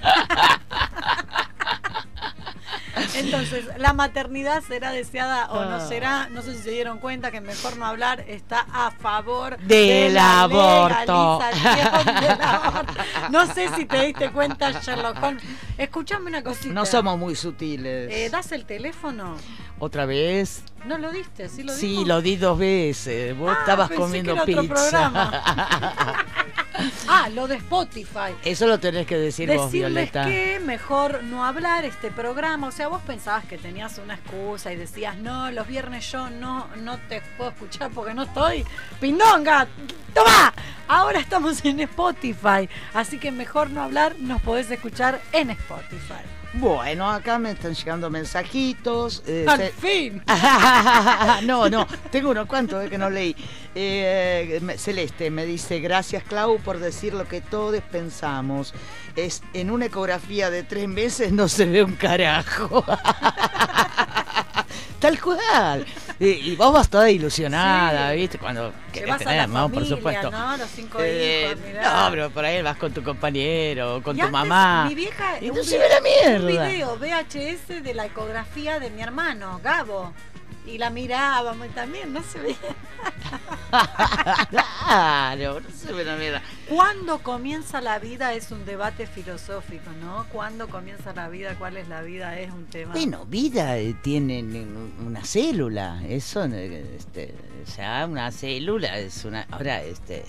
Entonces, la maternidad será deseada o no Ah. será, no sé si se dieron cuenta que mejor no hablar está a favor Del de la aborto. del aborto. No sé si te diste cuenta, Sherlock Holmes. Escuchame una cosita. No somos muy sutiles. Eh, ¿Das el teléfono? Otra vez. ¿No lo diste? ¿Sí lo Sí, dimos? lo di dos veces. Vos Ah, estabas pensé comiendo que era otro pizza. programa. Ah, lo de Spotify. Eso lo tenés que decir vos, Decirles Violeta. que mejor no hablar este programa. O sea, vos pensabas que tenías una excusa y decías, no, los viernes yo no, no te puedo escuchar porque no estoy. ¡Pindonga! ¡Toma! Ahora estamos en Spotify, así que mejor no hablar, nos podés escuchar en Spotify. Bueno, acá me están llegando mensajitos. eh, ¡Al se- fin! no, no, tengo unos cuantos eh, que no leí. Eh, Celeste me dice, gracias Clau por decir lo que todos pensamos. Es en una ecografía de tres meses no se ve un carajo. Tal cual. Y, y vos vas toda ilusionada, Sí. ¿viste? Cuando querés tener, ¿no? Por supuesto. ¿no? Los cinco Eh, hijos, no, pero por ahí vas con tu compañero, con Y tu antes, mamá. Mi vieja, Y un la mierda. Un video VHS de la ecografía de mi hermano, Gabo. Y la mirábamos y también, no se veía. claro, no se ve la mierda. ¿Cuándo comienza la vida? Es un debate filosófico, ¿no? ¿Cuándo comienza la vida? ¿Cuál es la vida? Es un tema. Bueno, vida eh, tiene un- una célula, eso, eh, este, o sea, una célula es una, ahora, este,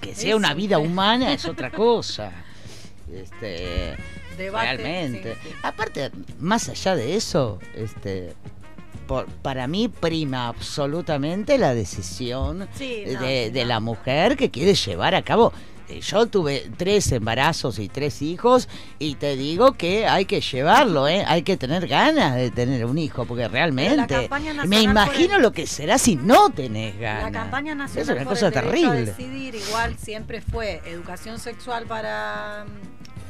que sea una vida humana es otra cosa, este, Debate, realmente. sí, sí. Aparte, más allá de eso, este, por- para mí prima absolutamente la decisión Sí, no, de, sí, de no. la mujer que quiere llevar a cabo. Eh, Yo tuve tres embarazos y tres hijos y te digo que hay que llevarlo, ¿eh? hay que tener ganas de tener un hijo, porque realmente me imagino el- lo que será si no tenés ganas. La campaña nacional es una por cosa el derecho a terrible. decidir igual siempre fue educación sexual para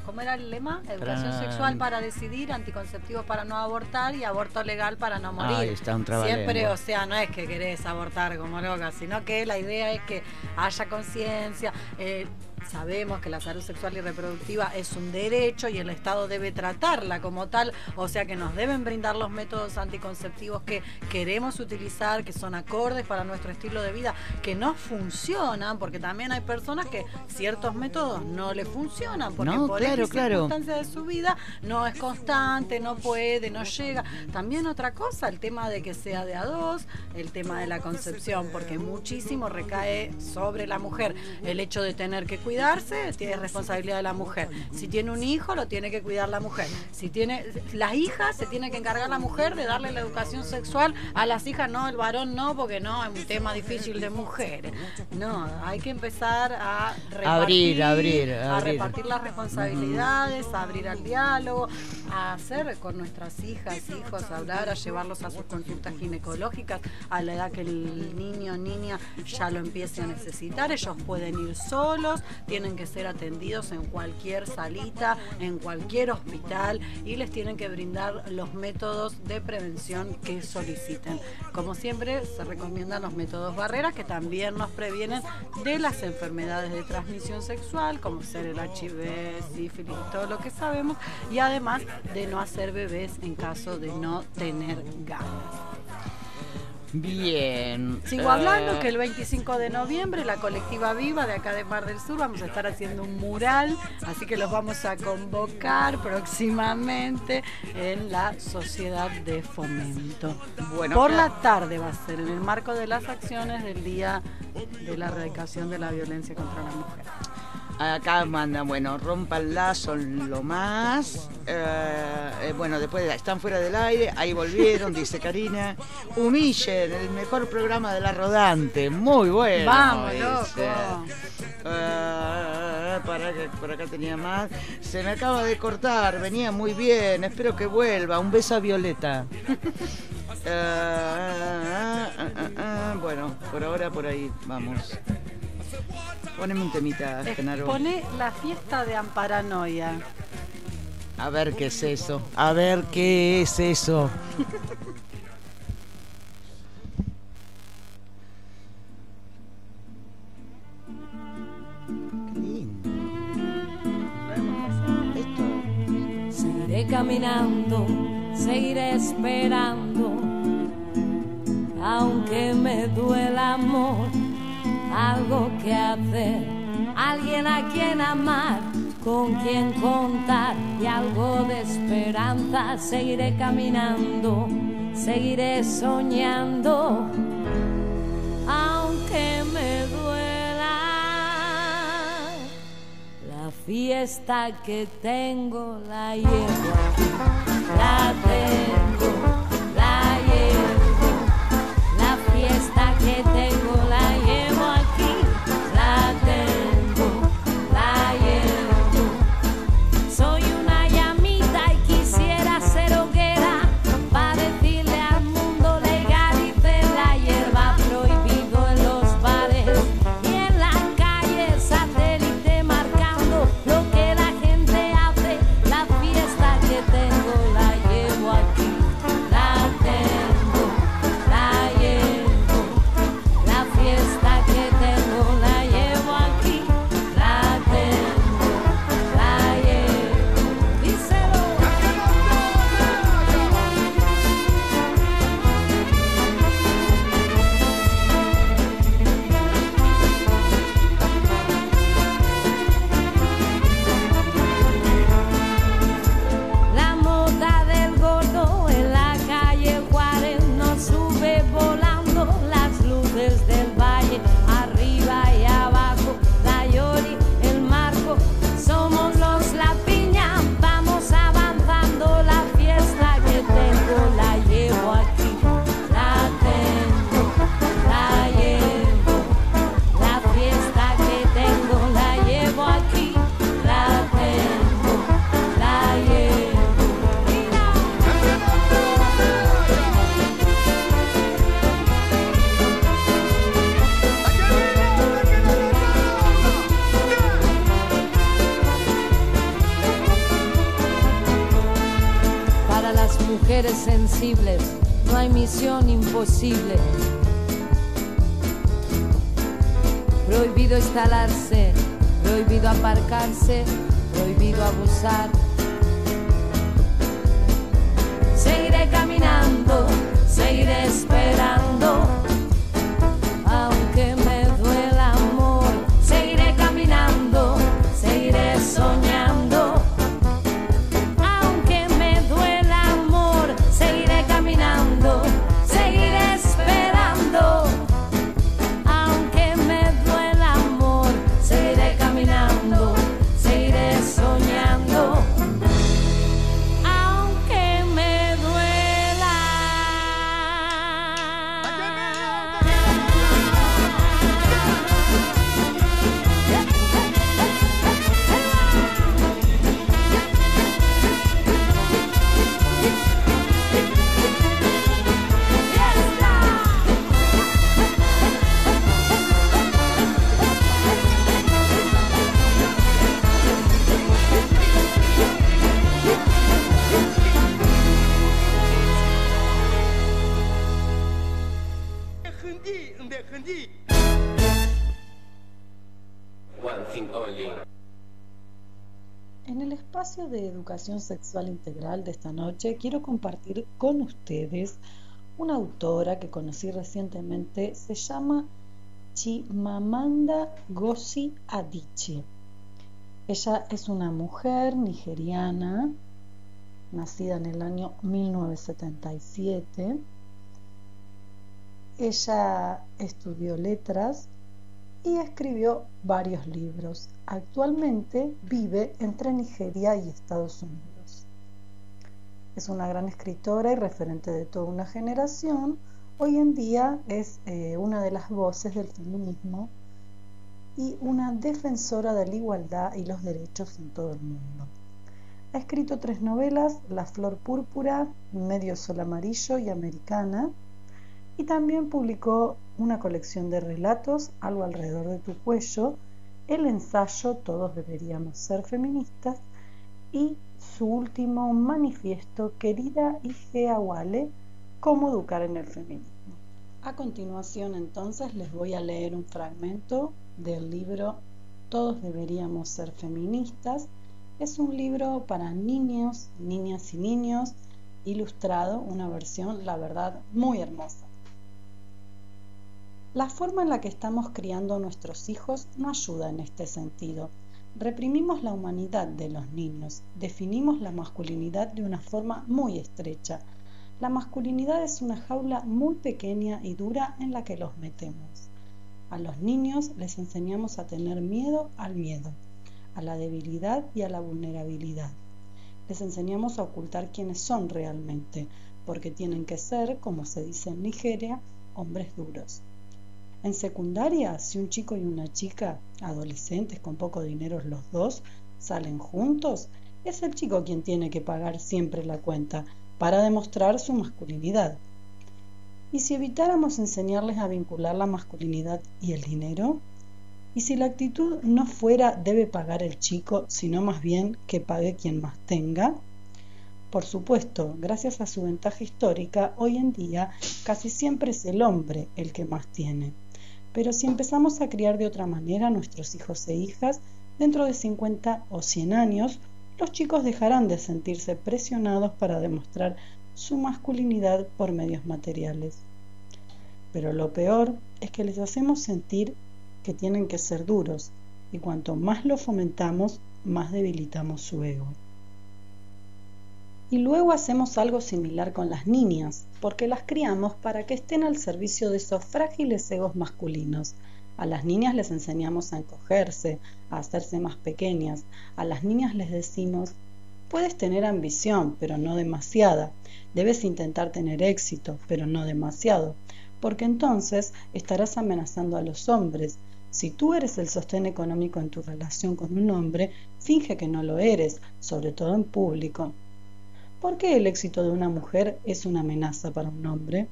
¿cómo era el lema? Educación sexual para decidir, anticonceptivos para no abortar y aborto legal para no morir. Ahí está un siempre, o sea, no es que querés abortar como loca, sino que la idea es que haya conciencia. eh, Sabemos que la salud sexual y reproductiva es un derecho y el Estado debe tratarla como tal, o sea que nos deben brindar los métodos anticonceptivos que queremos utilizar, que son acordes para nuestro estilo de vida, que no funcionan, porque también hay personas que ciertos métodos no le funcionan, porque No, por claro, claro. de su vida no es constante, no puede, no llega. También otra cosa, el tema de que sea de a dos, el tema de la concepción, porque muchísimo recae sobre la mujer. El hecho de tener que cuidarse tiene responsabilidad de la mujer. Si tiene un hijo, lo tiene que cuidar la mujer. Si tiene las hijas, se tiene que encargar la mujer de darle la educación sexual a las hijas, no, el varón no, porque no, es un tema difícil de mujeres. No, hay que empezar a Abrir, repartir, abrir, a abrir. repartir las responsabilidades, a abrir al diálogo, a hacer con nuestras hijas, hijos, a hablar, a llevarlos a sus consultas ginecológicas a la edad que el niño o niña ya lo empiece a necesitar. Ellos pueden ir solos, tienen que ser atendidos en cualquier salita, en cualquier hospital y les tienen que brindar los métodos de prevención que soliciten. Como siempre, se recomiendan los métodos barreras que también nos previenen de las enfermedades de transmisión sexual, como ser el HIV, sífilis y todo lo que sabemos, y además de no hacer bebés en caso de no tener ganas. Bien. Sigo hablando eh, que el 25 de noviembre la colectiva Viva de acá de Mar del Sur vamos a estar haciendo un mural, así que los vamos a convocar próximamente en la Sociedad de Fomento. Bueno, Por claro. la tarde va a ser en el marco de las acciones del Día de la Erradicación de la Violencia contra la Mujer. Acá mandan, bueno, rompanla, son lo más. Eh, eh, bueno, después de- están fuera del aire, ahí volvieron, dice Karina. Humillen, el mejor programa de la rodante. Muy bueno. Vamos, dice. loco. Eh, para que por acá tenía más. Se me acaba de cortar, venía muy bien. Espero que vuelva. Un beso a Violeta. Eh, ah, ah, ah, ah. bueno, por ahora por ahí vamos. Poneme un temita, Genaro. Pone la fiesta de Amparanoia. A ver qué es eso. A ver qué es eso. Seguiré caminando, seguiré esperando, aunque me duela amor, algo que hacer, alguien a quien amar, con quien contar y algo de esperanza. Seguiré caminando, seguiré soñando, aunque me duela. La fiesta que tengo la llevo la tengo, la llevo. La fiesta que tengo, integral de esta noche quiero compartir con ustedes una autora que conocí recientemente, se llama Chimamanda Ngozi Adichie. Ella es una mujer nigeriana, nacida en el año 1977. Ella estudió letras y escribió varios libros. Actualmente vive entre Nigeria y Estados Unidos. Es una gran escritora y referente de toda una generación. Hoy en día es eh, una de las voces del feminismo y una defensora de la igualdad y los derechos en todo el mundo. Ha escrito tres novelas, La Flor Púrpura, Medio Sol Amarillo y Americana, y también publicó una colección de relatos, Algo alrededor de tu cuello, el ensayo Todos deberíamos ser feministas y su último manifiesto, Querida Igea Wale, Cómo educar en el feminismo. A continuación entonces les voy a leer un fragmento del libro Todos deberíamos ser feministas. Es un libro para niños, niñas y niños, ilustrado, una versión, la verdad, muy hermosa. La forma en la que estamos criando a nuestros hijos no ayuda en este sentido. Reprimimos la humanidad de los niños, definimos la masculinidad de una forma muy estrecha. La masculinidad es una jaula muy pequeña y dura en la que los metemos. A los niños les enseñamos a tener miedo al miedo, a la debilidad y a la vulnerabilidad. Les enseñamos a ocultar quiénes son realmente, porque tienen que ser, como se dice en Nigeria, hombres duros. En secundaria, si un chico y una chica, adolescentes con poco dinero los dos, salen juntos, es el chico quien tiene que pagar siempre la cuenta para demostrar su masculinidad. ¿Y si evitáramos enseñarles a vincular la masculinidad y el dinero? ¿Y si la actitud no fuera debe pagar el chico, sino más bien que pague quien más tenga? Por supuesto, gracias a su ventaja histórica, hoy en día casi siempre es el hombre el que más tiene. Pero si empezamos a criar de otra manera a nuestros hijos e hijas, dentro de 50 o 100 años, los chicos dejarán de sentirse presionados para demostrar su masculinidad por medios materiales. Pero lo peor es que les hacemos sentir que tienen que ser duros, y cuanto más lo fomentamos, más debilitamos su ego. Y luego hacemos algo similar con las niñas, porque las criamos para que estén al servicio de esos frágiles egos masculinos. A las niñas les enseñamos a encogerse, a hacerse más pequeñas. A las niñas les decimos, puedes tener ambición, pero no demasiada. Debes intentar tener éxito, pero no demasiado, porque entonces estarás amenazando a los hombres. Si tú eres el sostén económico en tu relación con un hombre, finge que no lo eres, sobre todo en público. ¿Por qué el éxito de una mujer es una amenaza para un hombre?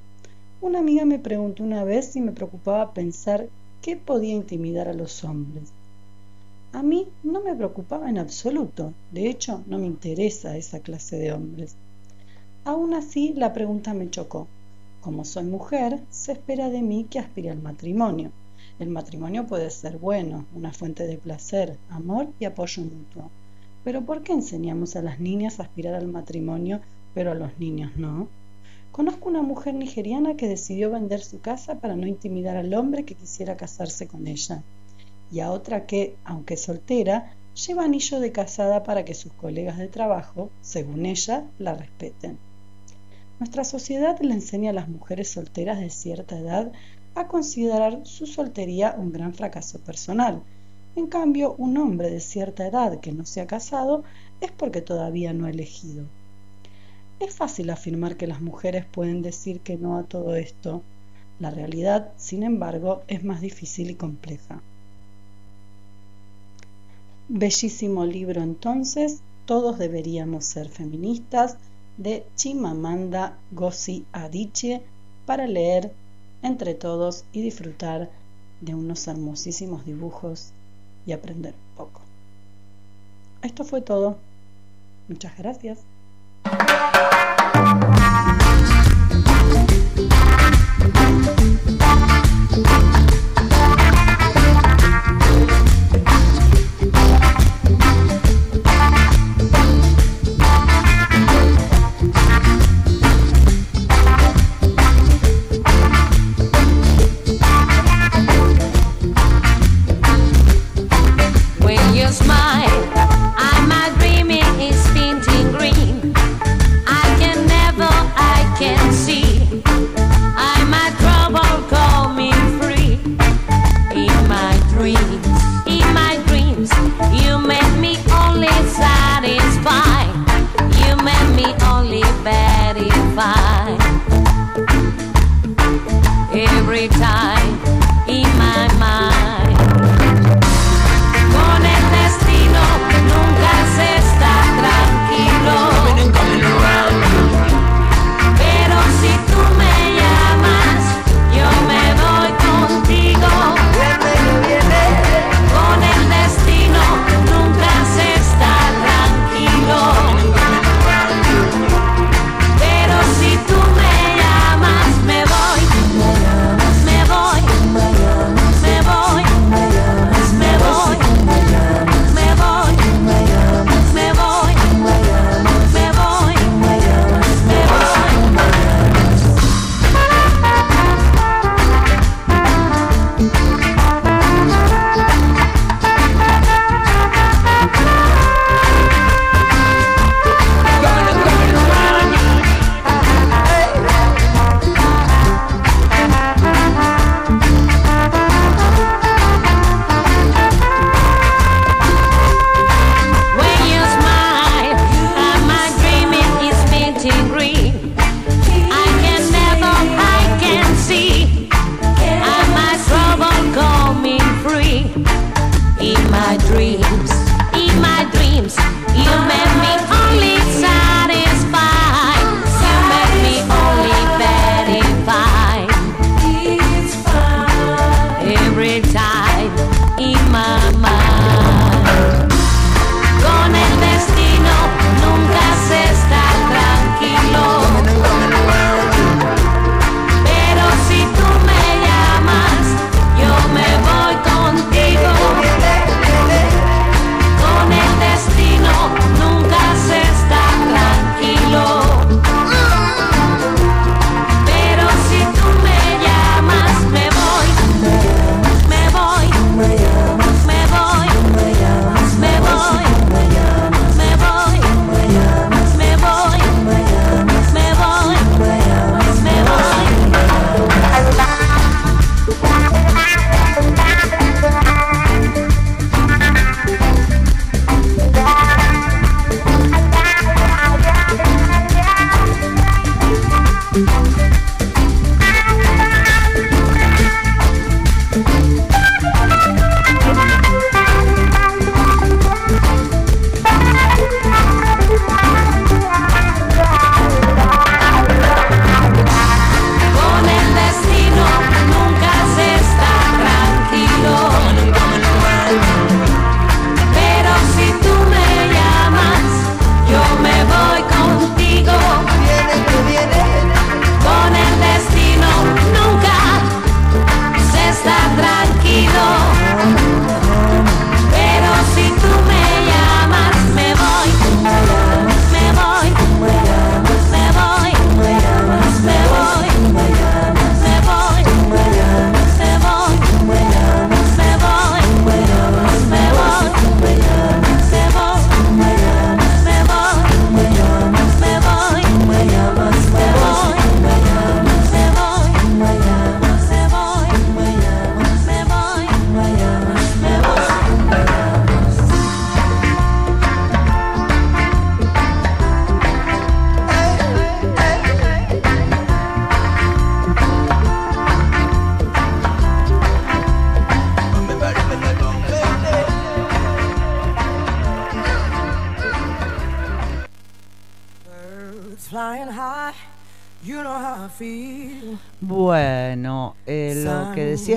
Una amiga me preguntó una vez si me preocupaba pensar qué podía intimidar a los hombres. A mí no me preocupaba en absoluto, de hecho no me interesa esa clase de hombres. Aún así, la pregunta me chocó. Como soy mujer, se espera de mí que aspire al matrimonio. El matrimonio puede ser bueno, una fuente de placer, amor y apoyo mutuo. Pero ¿por qué enseñamos a las niñas a aspirar al matrimonio, pero a los niños no? Conozco una mujer nigeriana que decidió vender su casa para no intimidar al hombre que quisiera casarse con ella. Y a otra que, aunque soltera, lleva anillo de casada para que sus colegas de trabajo, según ella, la respeten. Nuestra sociedad le enseña a las mujeres solteras de cierta edad a considerar su soltería un gran fracaso personal. En cambio, un hombre de cierta edad que no se ha casado es porque todavía no ha elegido. Es fácil afirmar que las mujeres pueden decir que no a todo esto. La realidad, sin embargo, es más difícil y compleja. Bellísimo libro entonces, Todos deberíamos ser feministas, de Chimamanda Ngozi Adichie, para leer entre todos y disfrutar de unos hermosísimos dibujos y aprender poco. Esto fue todo. Muchas gracias.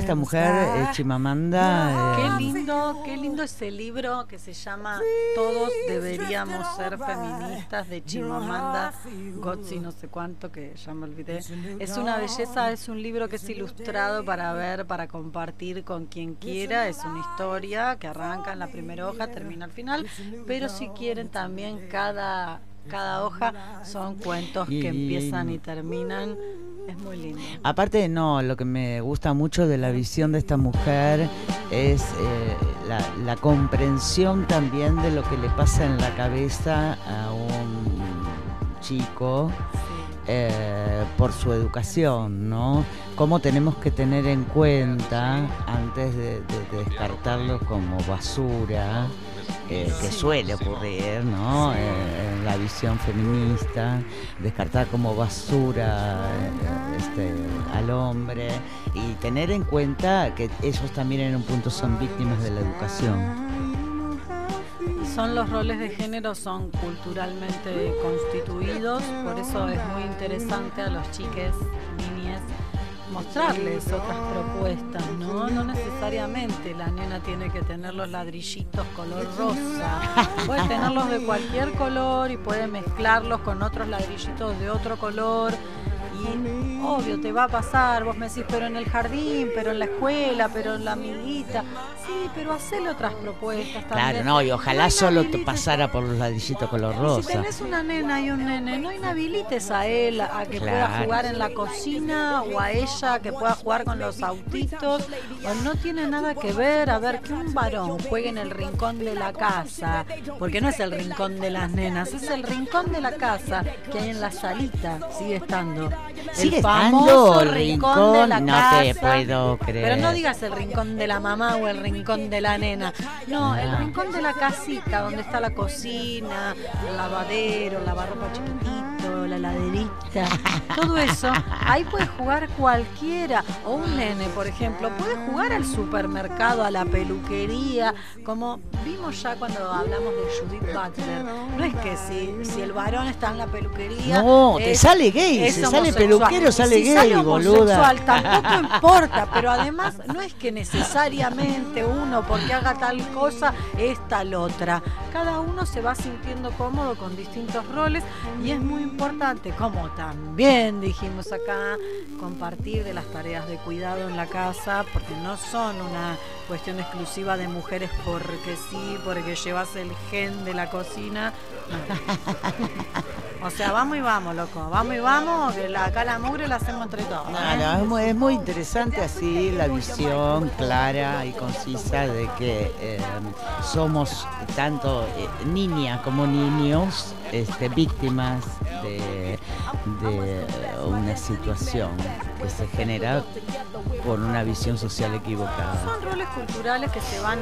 Esta mujer, eh, Chimamanda. Qué eh, lindo, qué lindo ese libro que se llama Todos deberíamos ser feministas de Chimamanda Gotzi, no sé cuánto, que ya me olvidé. Es una belleza, es un libro que es ilustrado para ver, para compartir con quien quiera. Es una historia que arranca en la primera hoja, termina al final, pero si quieren también cada cada hoja son cuentos que empiezan y terminan. Es muy lindo. Aparte, no, lo que me gusta mucho de la visión de esta mujer es eh, la, la comprensión también de lo que le pasa en la cabeza a un chico eh, por su educación, ¿no? Cómo tenemos que tener en cuenta antes de, de- de descartarlo como basura. Eh, que suele ocurrir, ¿no? Eh, en la visión feminista, descartar como basura eh, este, al hombre y tener en cuenta que ellos también en un punto son víctimas de la educación. Son los roles de género, son culturalmente constituidos, por eso es muy interesante a los chiques, niñas, mostrarles otras propuestas, ¿no? No necesariamente la nena tiene que tener los ladrillitos color rosa, puede tenerlos de cualquier color y puede mezclarlos con otros ladrillitos de otro color. Y obvio, te va a pasar, vos me decís, pero en el jardín, pero en la escuela, pero en la amiguita. Sí, pero hacele otras propuestas también. Claro, no, y ojalá No solo te pasara por los ladrillitos color y Si rosa. tenés una nena y un nene, no inhabilites a él a que pueda jugar en la cocina o a ella a que pueda jugar con los autitos. O no tiene nada que ver, a ver, que un varón juegue en el rincón de la casa, porque no es el rincón de las nenas, es el rincón de la casa que hay en la salita, sigue estando. Sigue el estando famoso el rincón de la rincón, no casa. te puedo creer. Pero no digas el rincón de la mamá o el rincón de la nena. No, el rincón de la casita, donde está la cocina, el lavadero, el lavarropa la laderita, todo eso. Ahí puede jugar cualquiera. O un nene, por ejemplo, puede jugar al supermercado, a la peluquería, como vimos ya cuando hablamos de Judith Butler. No es que si, si el varón está en la peluquería. No, te sale gay, es si sale peluquero, sale si gay, sale boluda. tampoco importa, pero además no es que necesariamente uno porque haga tal cosa es tal otra. Cada uno se va sintiendo cómodo con distintos roles y es muy importante, como también dijimos acá, compartir de las tareas de cuidado en la casa, porque no son una cuestión exclusiva de mujeres porque sí, porque llevas el gen de la cocina. O sea, vamos y vamos, loco, vamos y vamos, que acá la mugre la hacemos entre todos. No, no, es, muy, es muy interesante así la visión clara y concisa de que eh, somos tanto eh, niñas como niños este, víctimas de, de una situación que se genera por una visión social equivocada. Son roles culturales que se van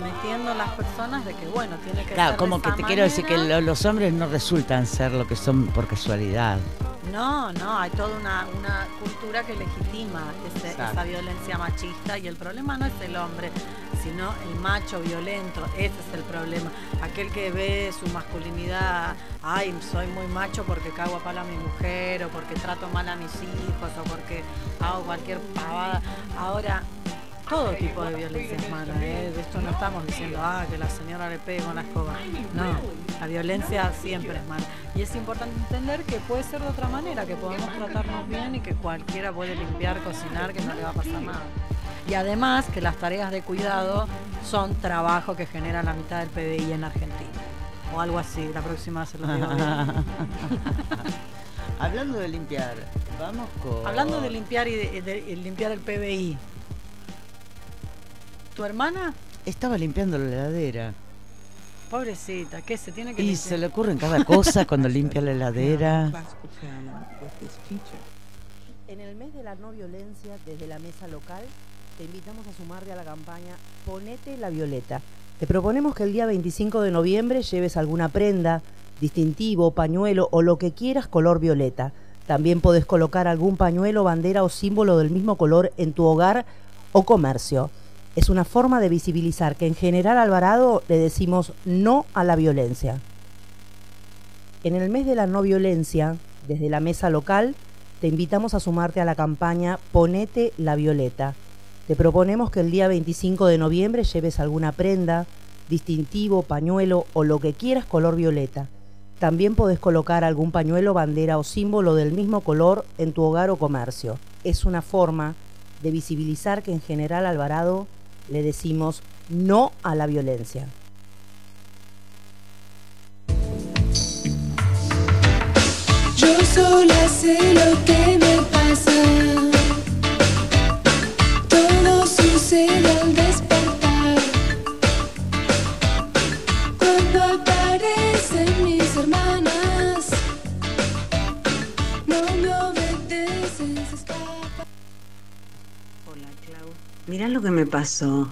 metiendo en las personas de que, bueno, tiene que Claro, ser como de que esa te quiero decir que manera. lo- los hombres no resultan ser lo que son por casualidad. No, no, hay toda una, una cultura que legitima ese- esa violencia machista y el problema no es el hombre, sino el macho violento, ese es el problema. Aquel que ve su masculinidad, ay, soy muy macho porque cago a palo a mi mujer o porque trato mal a mis hijos o porque hago cualquier pavada. Ahora, todo tipo de violencia es mala, ¿eh? de esto no estamos diciendo, ah, que la señora le pegue con la escoba. No, la violencia siempre es mala. Y es importante entender que puede ser de otra manera, que podemos tratarnos bien y que cualquiera puede limpiar, cocinar, que no le va a pasar nada. Y además que las tareas de cuidado son trabajo que genera la mitad del PBI en Argentina. O algo así, la próxima se lo digo. Hablando de limpiar, vamos con... Hablando de limpiar y de, limpiar el PBI. ¿Tu hermana? Estaba limpiando la heladera. Pobrecita, ¿qué se tiene que Y limpiar? se le ocurren cada cosa cuando limpia la heladera. En el mes de la no violencia, desde la mesa local, te invitamos a sumarte a la campaña Ponete la Violeta. Te proponemos que el día 25 de noviembre lleves alguna prenda, distintivo, pañuelo o lo que quieras color violeta. También podés colocar algún pañuelo, bandera o símbolo del mismo color en tu hogar o comercio. Es una forma de visibilizar que en General Alvarado le decimos no a la violencia. En el mes de la no violencia, Desde la mesa local te invitamos a sumarte a la campaña Ponete la Violeta. Te proponemos que el día 25 de noviembre lleves alguna prenda, distintivo, pañuelo o lo que quieras color violeta. También podés colocar algún pañuelo, bandera o símbolo del mismo color en tu hogar o comercio. Es una forma de visibilizar que en general Alvarado le decimos no a la violencia. Yo sola sé lo que me pasa. Sucede despertar. Cuando aparecen mis hermanas, no se escapan. Mirá lo que me pasó.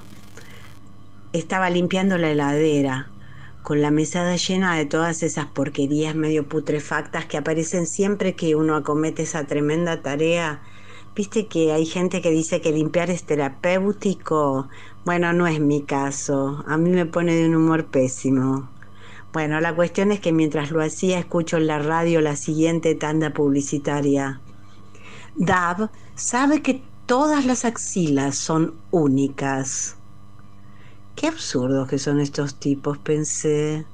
Estaba limpiando la heladera, con la mesada llena de todas esas porquerías medio putrefactas que aparecen siempre que uno acomete esa tremenda tarea. Viste que hay gente que dice que limpiar es terapéutico. Bueno, no es mi caso. A mí me pone de un humor pésimo. Bueno, la cuestión es que mientras lo hacía escucho en la radio la siguiente tanda publicitaria. Dab sabe que todas las axilas son únicas. Qué absurdos que son estos tipos, pensé.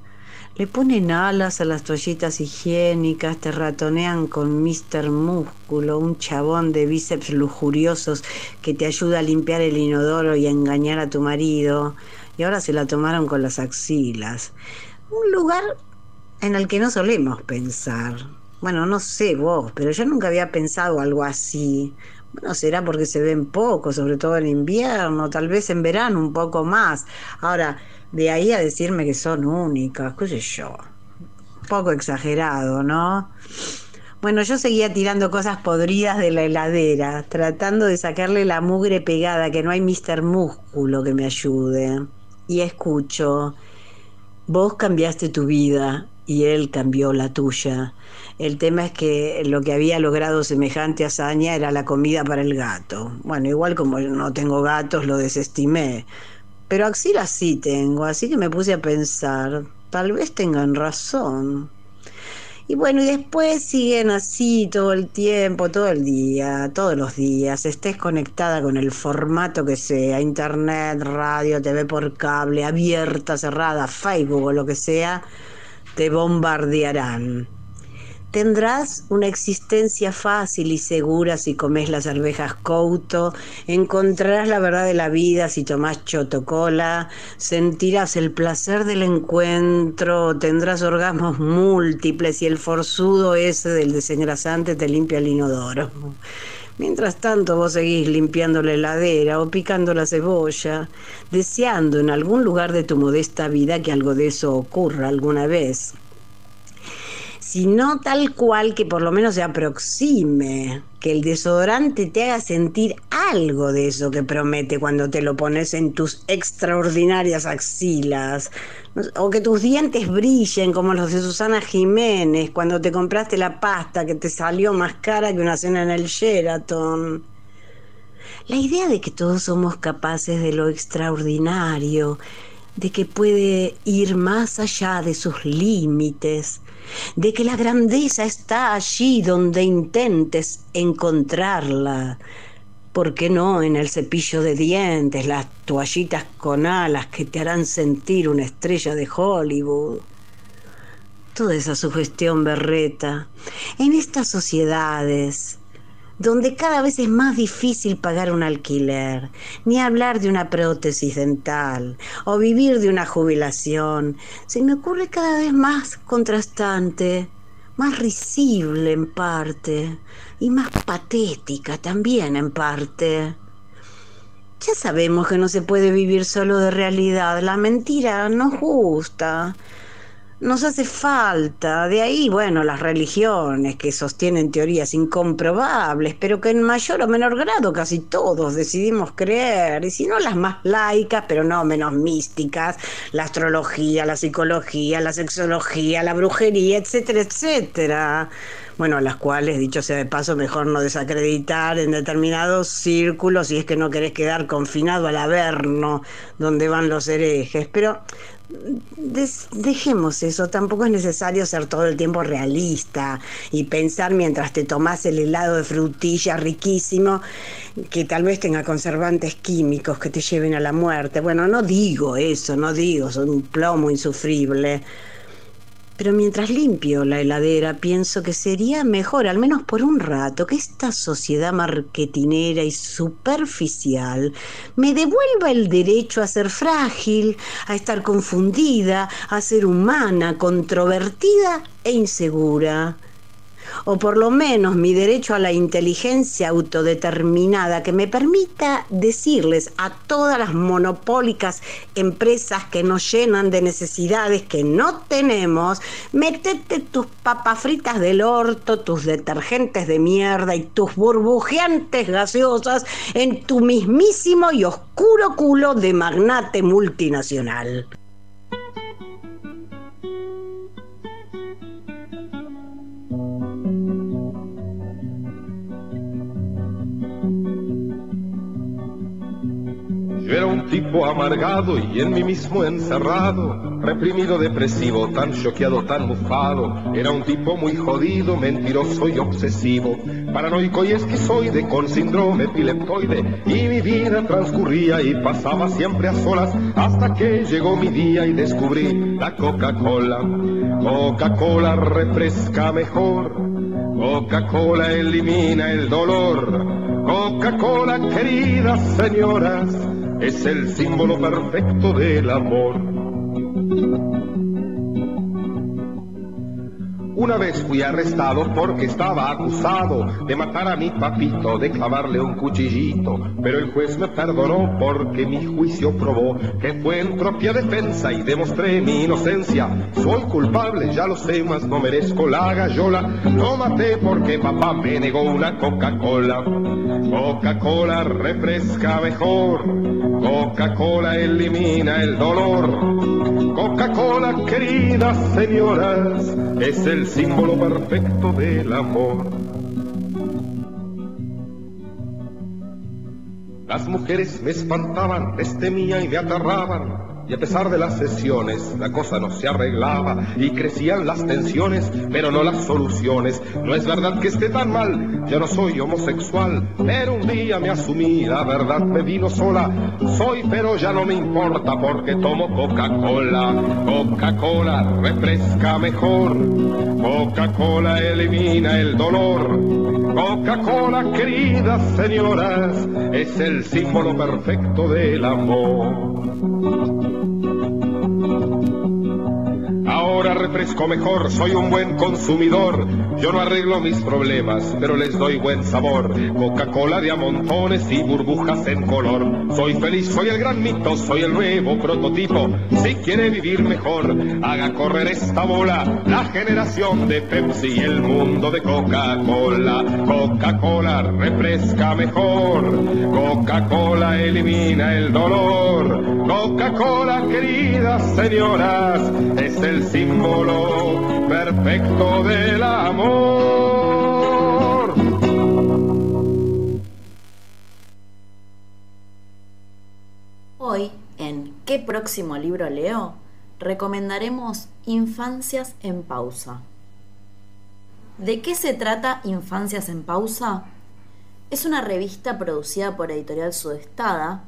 Le ponen alas a las toallitas higiénicas, te ratonean con Mr. Músculo, un chabón de bíceps lujuriosos que te ayuda a limpiar el inodoro y a engañar a tu marido. Y ahora se la tomaron con las axilas. Un lugar en el que no solemos pensar. Bueno, no sé vos, pero yo nunca había pensado algo así. Bueno, será porque se ven poco, sobre todo en invierno, tal vez en verano un poco más. Ahora, de ahí a decirme que son únicas, qué sé yo. Poco exagerado, ¿no? Bueno, yo seguía tirando cosas podridas de la heladera, tratando de sacarle la mugre pegada, que no hay Mr. Músculo que me ayude. Y escucho, vos cambiaste tu vida y él cambió la tuya. El tema es que lo que había logrado semejante hazaña era la comida para el gato. Bueno, igual como no tengo gatos, lo desestimé. Pero axilas sí tengo, así que me puse a pensar, tal vez tengan razón. Y bueno, y después siguen así todo el tiempo, todo el día, todos los días, estés conectada con el formato que sea, internet, radio, TV por cable, abierta, cerrada, Facebook o lo que sea, te bombardearán. Tendrás una existencia fácil y segura si comes las arvejas couto, encontrarás la verdad de la vida si tomás chotocola, sentirás el placer del encuentro, tendrás orgasmos múltiples y el forzudo ese del desengrasante te limpia el inodoro. Mientras tanto vos seguís limpiando la heladera o picando la cebolla, deseando en algún lugar de tu modesta vida que algo de eso ocurra alguna vez sino tal cual que por lo menos se aproxime, que el desodorante te haga sentir algo de eso que promete cuando te lo pones en tus extraordinarias axilas, o que tus dientes brillen como los de Susana Jiménez cuando te compraste la pasta que te salió más cara que una cena en el Sheraton. La idea de que todos somos capaces de lo extraordinario, de que puede ir más allá de sus límites, de que la grandeza está allí donde intentes encontrarla. ¿Por qué no en el cepillo de dientes, las toallitas con alas que te harán sentir una estrella de Hollywood? Toda esa sugestión berreta. En estas sociedades, donde cada vez es más difícil pagar un alquiler, ni hablar de una prótesis dental o vivir de una jubilación, se me ocurre cada vez más contrastante, más risible en parte y más patética también en parte. Ya sabemos que no se puede vivir solo de realidad, la mentira nos gusta nos hace falta. De ahí, bueno, las religiones que sostienen teorías incomprobables, pero que en mayor o menor grado casi todos decidimos creer, y si no las más laicas, pero no menos místicas, la astrología, la psicología, la sexología, la brujería, etcétera, etcétera. Bueno, las cuales, dicho sea de paso, mejor no desacreditar en determinados círculos si es que no querés quedar confinado al averno donde van los herejes. Pero dejemos eso, tampoco es necesario ser todo el tiempo realista y pensar mientras te tomas el helado de frutilla riquísimo que tal vez tenga conservantes químicos que te lleven a la muerte. Bueno, no digo eso, no digo, son un plomo insufrible. Pero mientras limpio la heladera, pienso que sería mejor, al menos por un rato, que esta sociedad marketinera y superficial me devuelva el derecho a ser frágil, a estar confundida, a ser humana, controvertida e insegura. O por lo menos mi derecho a la inteligencia autodeterminada que me permita decirles a todas las monopólicas empresas que nos llenan de necesidades que no tenemos, metete tus papas fritas del orto, tus detergentes de mierda y tus burbujeantes gaseosas en tu mismísimo y oscuro culo de magnate multinacional. Yo era un tipo amargado y en mí mismo encerrado, reprimido, depresivo, tan choqueado, tan mufado. Era un tipo muy jodido, mentiroso y obsesivo, paranoico y esquizoide con síndrome epileptoide. Y mi vida transcurría y pasaba siempre a solas hasta que llegó mi día y descubrí la Coca-Cola. Coca-Cola refresca mejor, Coca-Cola elimina el dolor. Coca-Cola, queridas señoras, es el símbolo perfecto del amor. Una vez fui arrestado porque estaba acusado de matar a mi papito, de clavarle un cuchillito, pero el juez me perdonó porque mi juicio probó que fue en propia defensa y demostré mi inocencia. Soy culpable, ya lo sé, mas no merezco la gallola. Lo maté porque papá me negó una Coca-Cola. Coca-Cola refresca mejor, Coca-Cola elimina el dolor. Coca-Cola, queridas señoras, es el símbolo perfecto del amor. Las mujeres me espantaban, les temía y me aterraban. Y a pesar de las sesiones, la cosa no se arreglaba y crecían las tensiones, pero no las soluciones. No es verdad que esté tan mal, yo no soy homosexual, pero un día me asumí, la verdad me vino sola. Soy, pero ya no me importa porque tomo Coca-Cola. Coca-Cola refresca mejor, Coca-Cola elimina el dolor. Coca-Cola, queridas señoras, es el símbolo perfecto del amor. Now Ahora refresco mejor, soy un buen consumidor. Yo no arreglo mis problemas, pero les doy buen sabor. Coca-Cola de a montones y burbujas en color. Soy feliz, soy el gran mito, soy el nuevo prototipo. Si quiere vivir mejor, haga correr esta bola. La generación de Pepsi y el mundo de Coca-Cola. Coca-Cola refresca mejor. Coca-Cola elimina el dolor. Coca-Cola, queridas señoras, es el símbolo perfecto del amor. Hoy, en ¿Qué próximo libro leo? recomendaremos Infancias en Pausa. ¿De qué se trata Infancias en Pausa? Es una revista producida por Editorial Sudestada,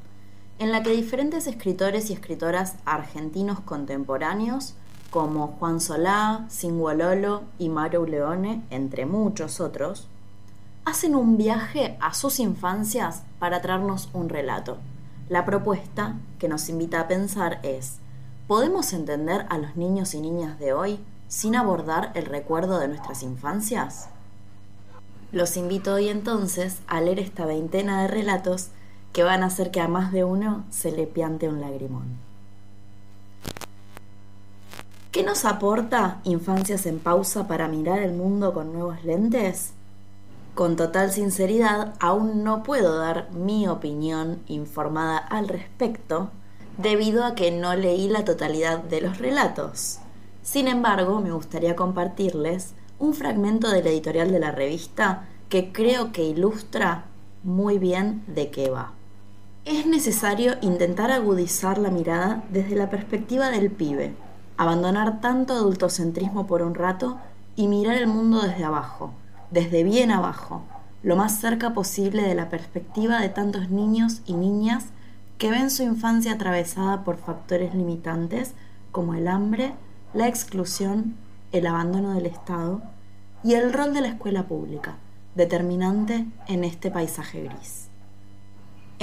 en la que diferentes escritores y escritoras argentinos contemporáneos, como Juan Solá, Singualolo y Maru Leone, entre muchos otros, hacen un viaje a sus infancias para traernos un relato. La propuesta que nos invita a pensar es, ¿podemos entender a los niños y niñas de hoy sin abordar el recuerdo de nuestras infancias? Los invito hoy entonces a leer esta veintena de relatos que van a hacer que a más de uno se le piante un lagrimón. ¿Qué nos aporta Infancias en Pausa para mirar el mundo con nuevos lentes? Con total sinceridad, aún no puedo dar mi opinión informada al respecto, debido a que no leí la totalidad de los relatos. Sin embargo, me gustaría compartirles un fragmento del editorial de la revista que creo que ilustra muy bien de qué va. Es necesario intentar agudizar la mirada desde la perspectiva del pibe, abandonar tanto adultocentrismo por un rato y mirar el mundo desde abajo, desde bien abajo, lo más cerca posible de la perspectiva de tantos niños y niñas que ven su infancia atravesada por factores limitantes como el hambre, la exclusión, el abandono del Estado y el rol de la escuela pública, determinante en este paisaje gris.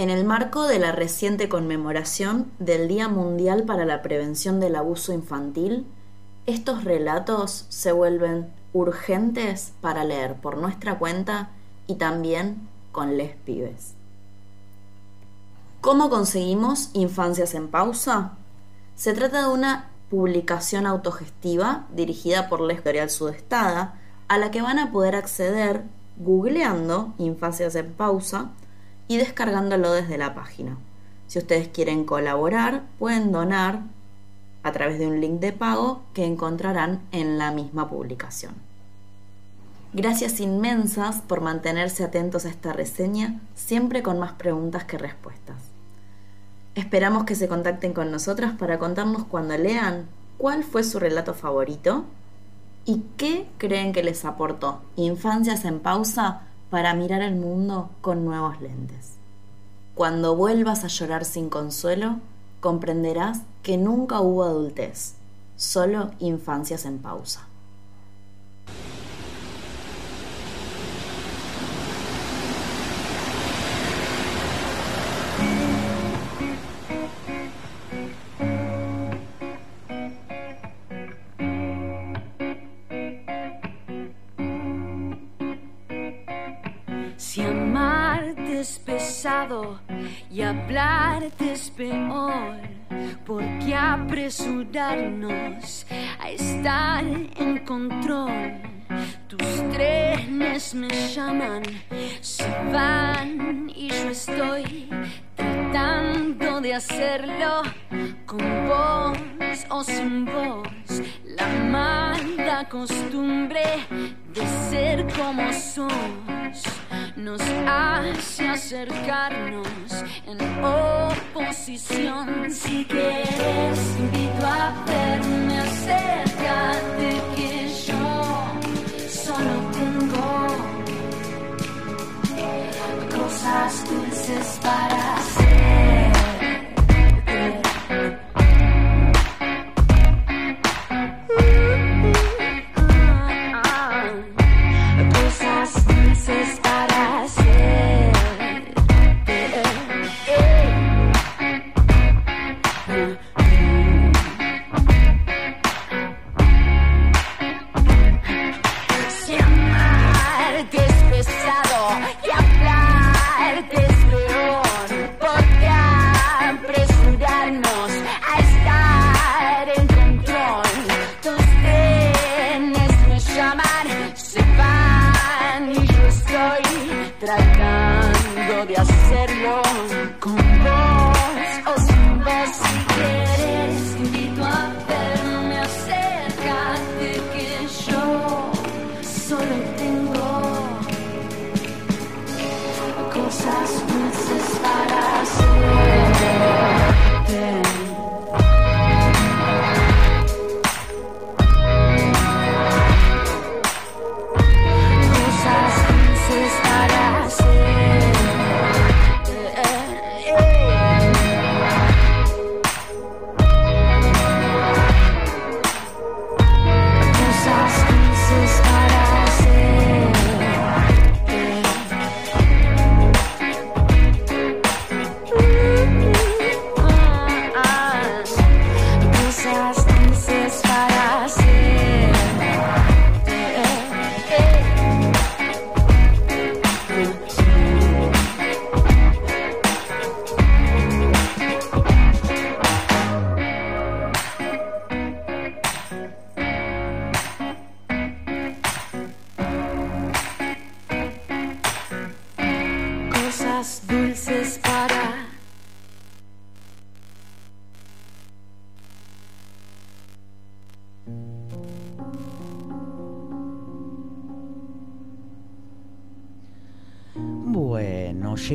En el marco de la reciente conmemoración del Día Mundial para la Prevención del Abuso Infantil, estos relatos se vuelven urgentes para leer por nuestra cuenta y también con les pibes. ¿Cómo conseguimos Infancias en Pausa? Se trata de una publicación autogestiva dirigida por la editorial Sudestada, a la que van a poder acceder googleando Infancias en Pausa y descargándolo desde la página. Si ustedes quieren colaborar, pueden donar a través de un link de pago que encontrarán en la misma publicación. Gracias inmensas por mantenerse atentos a esta reseña, siempre con más preguntas que respuestas. Esperamos que se contacten con nosotras para contarnos cuando lean cuál fue su relato favorito y qué creen que les aportó Infancias en Pausa para mirar el mundo con nuevos lentes. Cuando vuelvas a llorar sin consuelo, comprenderás que nunca hubo adultez, solo infancias en pausa. Es peor, ¿por qué apresurarnos a estar en control? Tus trenes me llaman, se van y yo estoy tratando de hacerlo con voz o sin voz. La mala costumbre de ser como sos nos hace acercarnos en oposición. Si quieres, invito a verme, acércate que yo solo tengo cosas dulces para hacer.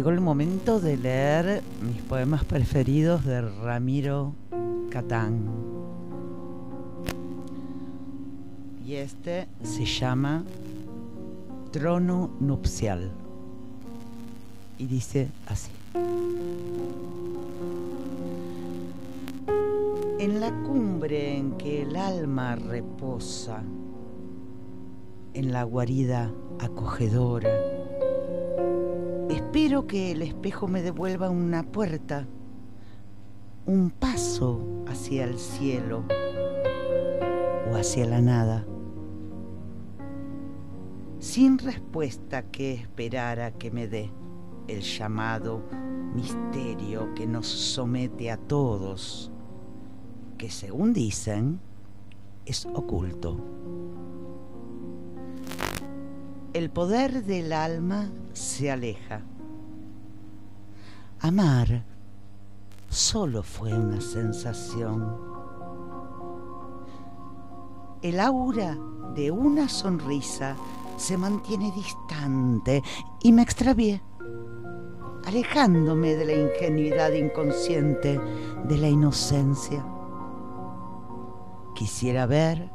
Llegó el momento de leer mis poemas preferidos de Ramiro Catán. Y este se llama Trono Nupcial. Y dice así. En la cumbre en que el alma reposa, en la guarida acogedora, espero que el espejo me devuelva una puerta, un paso hacia el cielo o hacia la nada, sin respuesta que esperara que me dé el llamado misterio que nos somete a todos que según dicen es oculto. El poder del alma se aleja. Amar solo fue una sensación. El aura de una sonrisa se mantiene distante y me extravié, alejándome de la ingenuidad inconsciente, de la inocencia. Quisiera ver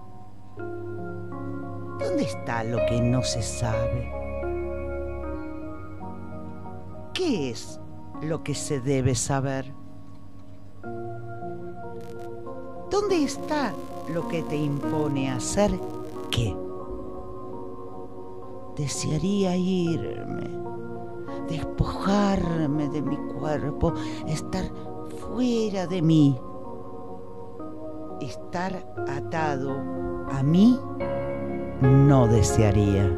dónde está lo que no se sabe. ¿Qué es lo que se debe saber? ¿Dónde está lo que te impone hacer qué? Desearía irme, despojarme de mi cuerpo, estar fuera de mí estar atado a mí no desearía.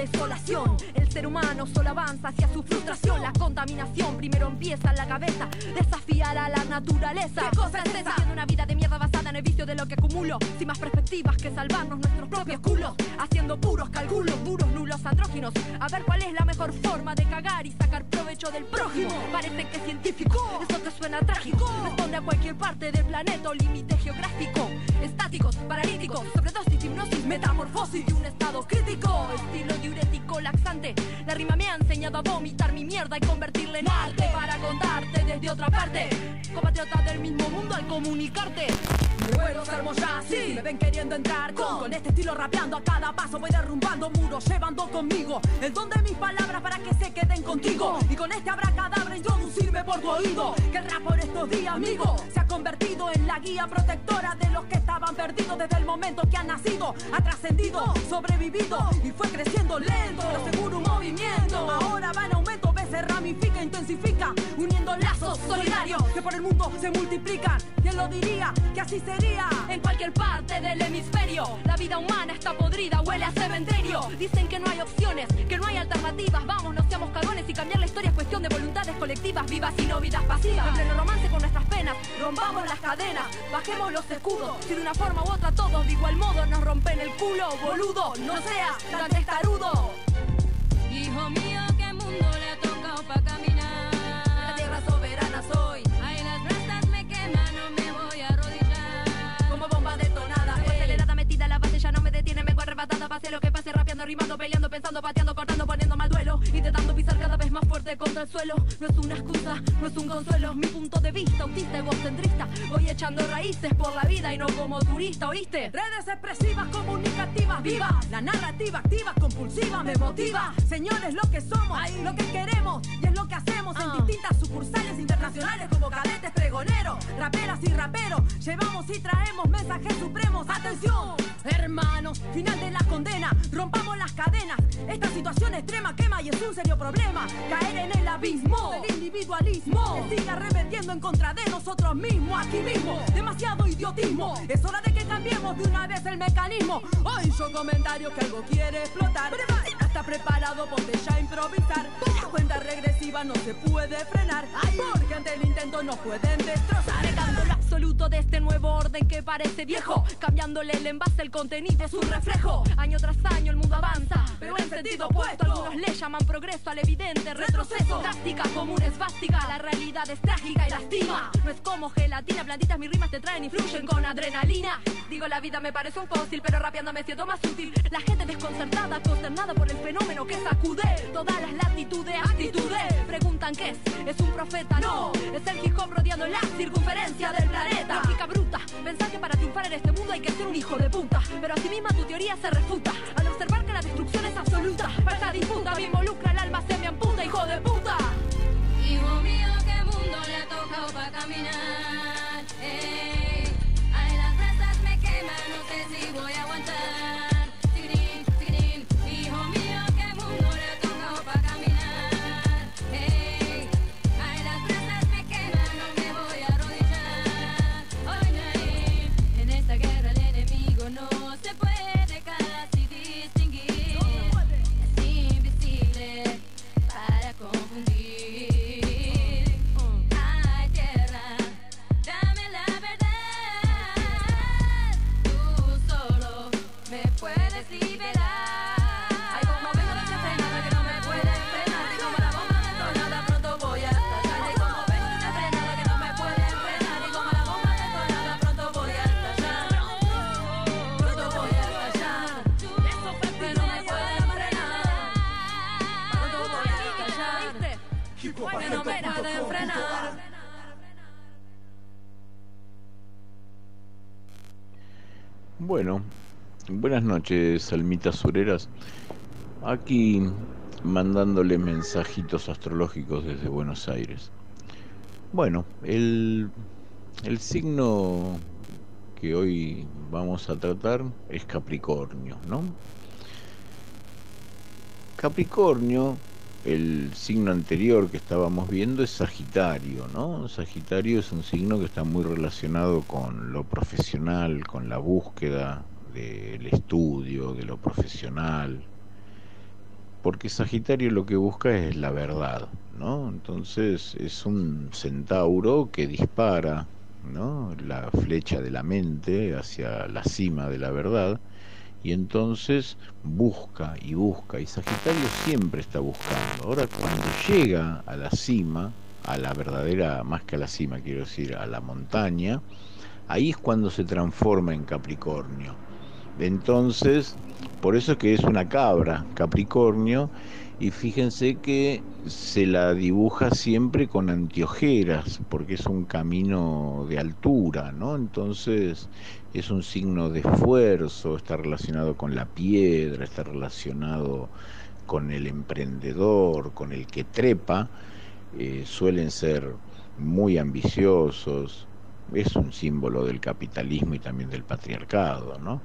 Desolación ser humano solo avanza hacia su frustración. La contaminación primero empieza en la cabeza. Desafiar a la naturaleza. ¿Qué cosa es esa? Haciendo una vida de mierda basada en el vicio de lo que acumulo. Sin más perspectivas que salvarnos nuestros propios culos. Haciendo puros cálculos, duros, nulos, andróginos. A ver cuál es la mejor forma de cagar y sacar provecho del prójimo. Parece que es científico, eso te suena trágico. Responde a cualquier parte del planeta o límite geográfico. Estáticos, paralíticos, sobredosis, hipnosis, metamorfosis de un estado crítico. Estilo diurético laxante La rima me ha enseñado a vomitar mi mierda y convertirla en arte Para contarte desde otra parte. Compatriota del mismo mundo al comunicarte. Me ya así Me ven queriendo entrar con, con. este estilo rapeando A cada paso voy derrumbando muros Llevando conmigo el don de mis palabras Para que se queden contigo. Y con este abracadabra introducirme por tu oído Que el rap por estos días, amigo Se ha convertido en la guía protectora De los que estaban perdidos desde el momento que han nacido Ha trascendido, sobrevivido Y fue creciendo lento, pero seguro un movimiento. Ahora va en aumento, ve, ramifica, intensifica Uniendo lazos solidarios que por el mundo se multiplican. ¿Quién lo diría? Que así sería En cualquier parte del hemisferio La vida humana está podrida, huele a cementerio. Dicen que no hay opciones, que no hay alternativas. Vamos, no seamos cagones y cambiar la historia es cuestión de voluntades colectivas Vivas y no vidas pasivas. En pleno romance con nuestras penas Rompamos las cadenas, bajemos los escudos. Si de una forma u otra todos de igual modo nos rompen el culo Boludo, no seas tan testarudo Hijo mío, qué mundo le ha tocado pa' caminar. La tierra soberana soy Ay, las brasas me queman, no me voy a arrodillar. Como bomba detonada. Acelerada metida la base ya no me detiene Me arrebatada pase lo que pase Rapeando, rimando, peleando, pensando, pateando, cortando, poniendo mal duelo Intentando pisar cada vez más fuerte contra el suelo. No es una excusa, no es un consuelo. Mi punto de vista, autista, egocentrista. Voy echando raíces por la vida y no como turista, ¿oíste? Redes expresivas, comunicativas, vivas. La narrativa activa, compulsiva, me motiva. Señores, lo que somos, lo que queremos Y es lo que hacemos. En distintas sucursales internacionales Como cadetes pregoneros, raperas y raperos. Llevamos y traemos mensajes supremos. ¡Atención! Hermanos, final de la condena. Rompamos las cadenas. Esta situación extrema quema y es un serio problema Caer en el abismo del individualismo. Que sigue arremetiendo en contra de nosotros mismos. Aquí mismo, demasiado idiotismo. Es hora de que cambiemos de una vez el mecanismo. Hoy yo comentario que algo quiere explotar Si no está preparado, ponte ya a improvisar La cuenta regresiva no se puede frenar Porque ante el intento nos pueden destrozar Negando la absoluto de este nuevo orden que parece viejo, cambiándole el envase, el contenido es un reflejo. Año tras año el mundo avanza, pero en sentido opuesto. Algunos le llaman progreso al evidente retroceso. Drástica, común es bástica, la realidad es trágica y lastima. No es como gelatina, plantitas mis rimas te traen y fluyen con adrenalina. Digo, la vida me parece un fósil, pero rapeando me siento más útil. La gente desconcertada, consternada por el fenómeno que sacude todas las latitudes, actitudes. Preguntan qué es, es un profeta, no. Es el hip hop rodeando la circunferencia del planeta. Lógica bruta, pensar que para triunfar en este mundo hay que ser un hijo de puta. Pero así misma tu teoría se refuta al observar que la destrucción es absoluta. Falta disputa, me involucra el alma, se me amputa, hijo de puta. Hijo mío, qué mundo le ha tocado para caminar. Ey, ay, las brasas me queman, no sé si voy a aguantar. Bueno, buenas noches, almitas sureras. Aquí mandándole mensajitos astrológicos desde Buenos Aires. Bueno, el, el signo que hoy vamos a tratar es Capricornio, ¿no? Capricornio, el signo anterior que estábamos viendo es Sagitario, ¿no? Sagitario es un signo que está muy relacionado con lo profesional, con la búsqueda del estudio, de lo profesional, porque Sagitario lo que busca es la verdad, ¿no? Entonces es un centauro que dispara, ¿no? La flecha de la mente hacia la cima de la verdad y entonces busca y busca y Sagitario siempre está buscando. Ahora cuando llega a la cima, a la verdadera, más que a la cima, quiero decir, a la montaña, ahí es cuando se transforma en Capricornio. Entonces, por eso es que es una cabra, Capricornio, y fíjense que se la dibuja siempre con anteojeras, porque es un camino de altura, ¿no? Entonces es un signo de esfuerzo, está relacionado con la piedra, está relacionado con el emprendedor, con el que trepa, eh, suelen ser muy ambiciosos, es un símbolo del capitalismo y también del patriarcado, ¿no?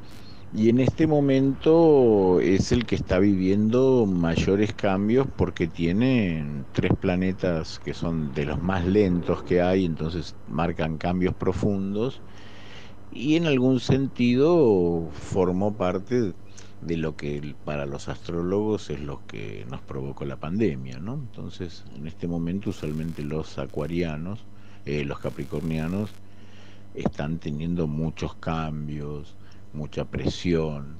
Y en este momento es el que está viviendo mayores cambios porque tiene tres planetas que son de los más lentos que hay, entonces marcan cambios profundos y en algún sentido formó parte de lo que para los astrólogos es lo que nos provocó la pandemia, ¿no? Entonces, en este momento usualmente los acuarianos, eh, los capricornianos, están teniendo muchos cambios, mucha presión,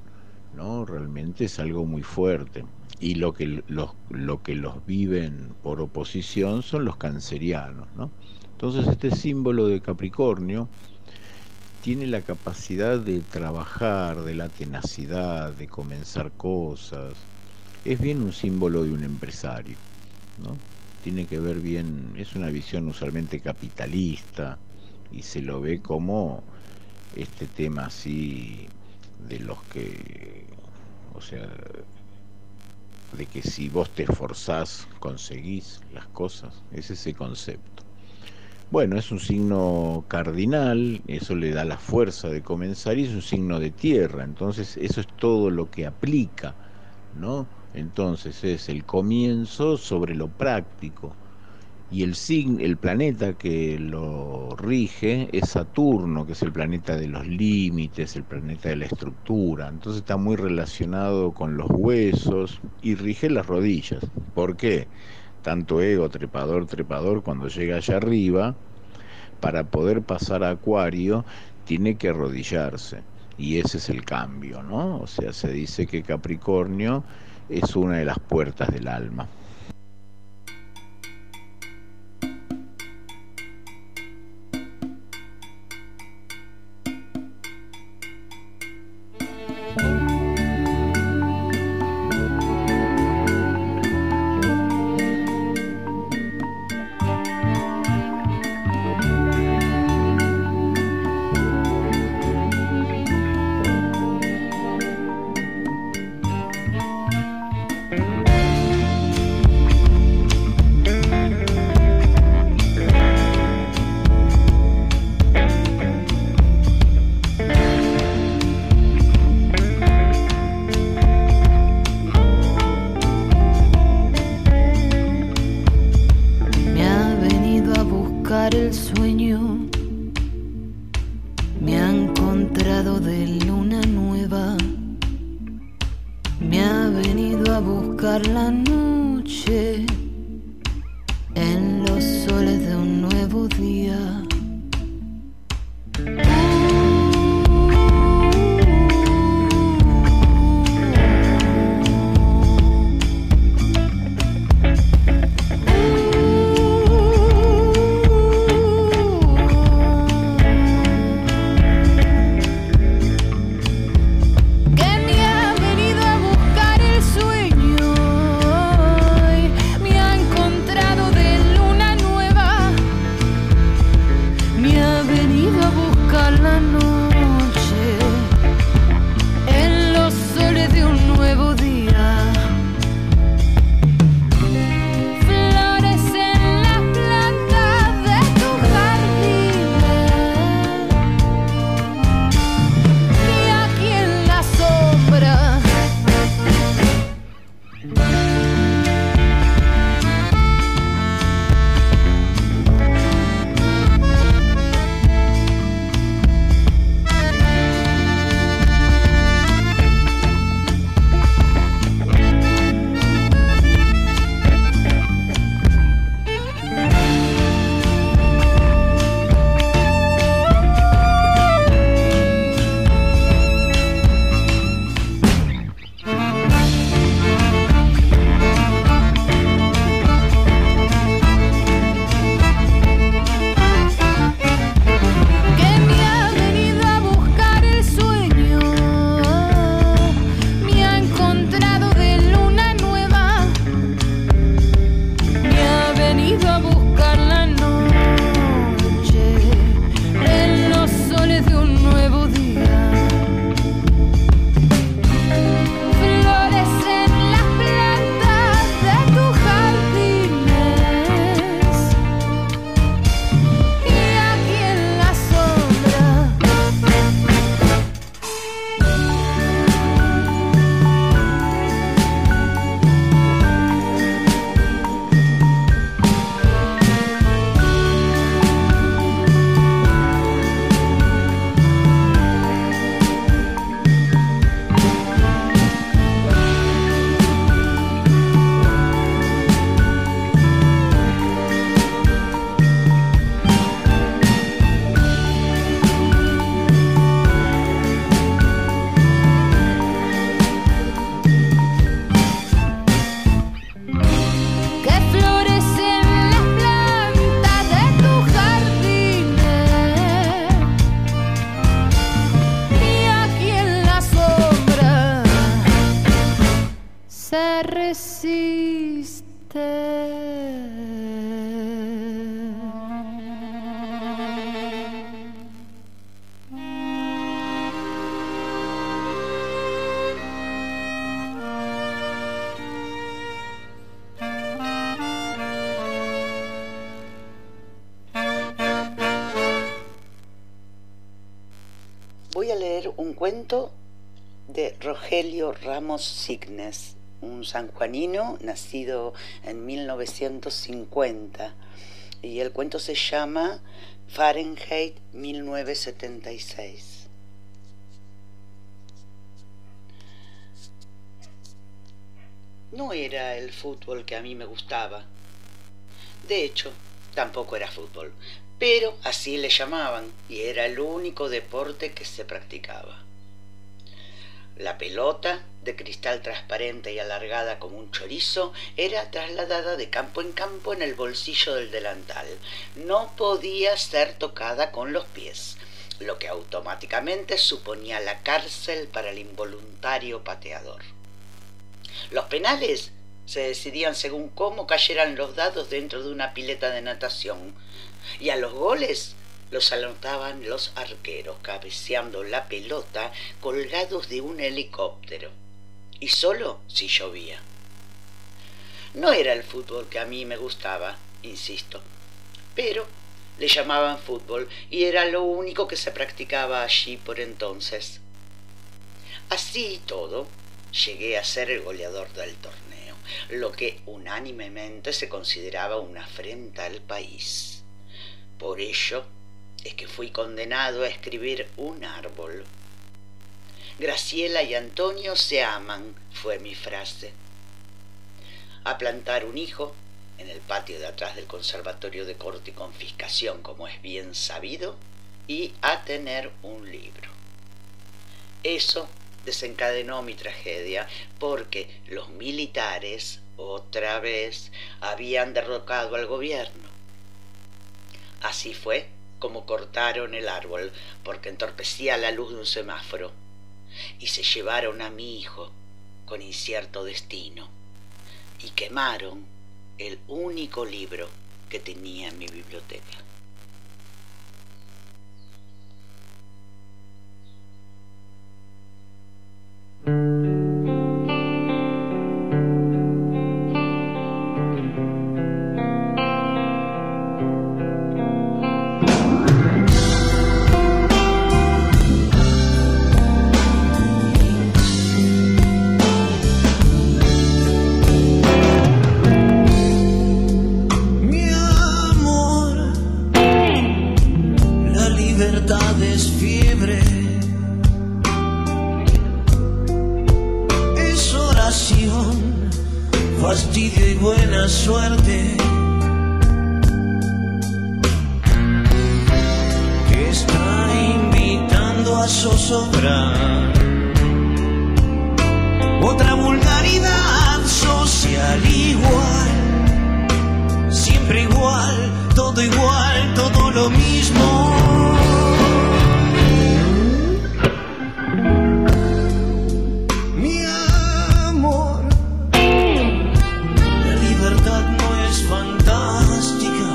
¿no? Realmente es algo muy fuerte. Y lo que los, lo que los viven por oposición son los cancerianos, ¿no? Entonces este símbolo de Capricornio tiene la capacidad de trabajar, de la tenacidad, de comenzar cosas. Es bien un símbolo de un empresario, ¿no? Tiene que ver bien, es una visión usualmente capitalista y se lo ve como este tema así de los que, o sea, de que si vos te esforzás, conseguís las cosas, es ese concepto. Bueno, es un signo cardinal, eso le da la fuerza de comenzar y es un signo de tierra, entonces eso es todo lo que aplica, ¿no? Entonces es el comienzo sobre lo práctico, y el signo, el planeta que lo rige es Saturno, que es el planeta de los límites, el planeta de la estructura. Entonces está muy relacionado con los huesos y rige las rodillas. ¿Por qué? Tanto ego, trepador, trepador, cuando llega allá arriba, para poder pasar a Acuario tiene que arrodillarse. Y ese es el cambio, ¿no? O sea, se dice que Capricornio es una de las puertas del alma. Voy a leer un cuento de Rogelio Ramos Signes, un sanjuanino nacido en 1950. Y el cuento se llama Fahrenheit 1976. No era el fútbol que a mí me gustaba. De hecho, tampoco era fútbol, pero así le llamaban y era el único deporte que se practicaba. La pelota, de cristal transparente y alargada como un chorizo, era trasladada de campo en campo en el bolsillo del delantal. No podía ser tocada con los pies, lo que automáticamente suponía la cárcel para el involuntario pateador. Los penales se decidían según cómo cayeran los dados dentro de una pileta de natación, y a los goles los anotaban los arqueros cabeceando la pelota colgados de un helicóptero, y solo si llovía. No era el fútbol que a mí me gustaba, insisto, pero le llamaban fútbol y era lo único que se practicaba allí por entonces. Así y todo, llegué a ser el goleador del torneo, lo que unánimemente se consideraba una afrenta al país. Por ello es que fui condenado a escribir un árbol. Graciela y Antonio se aman, fue mi frase. A plantar un hijo en el patio de atrás del Conservatorio de Corte y Confiscación, como es bien sabido, y a tener un libro. Eso desencadenó mi tragedia porque los militares, otra vez, habían derrocado al gobierno. Así fue como cortaron el árbol porque entorpecía la luz de un semáforo y se llevaron a mi hijo con incierto destino y quemaron el único libro que tenía en mi biblioteca. Otra vulgaridad social igual siempre igual, todo igual, todo lo mismo. Mi amor, la libertad no es fantástica,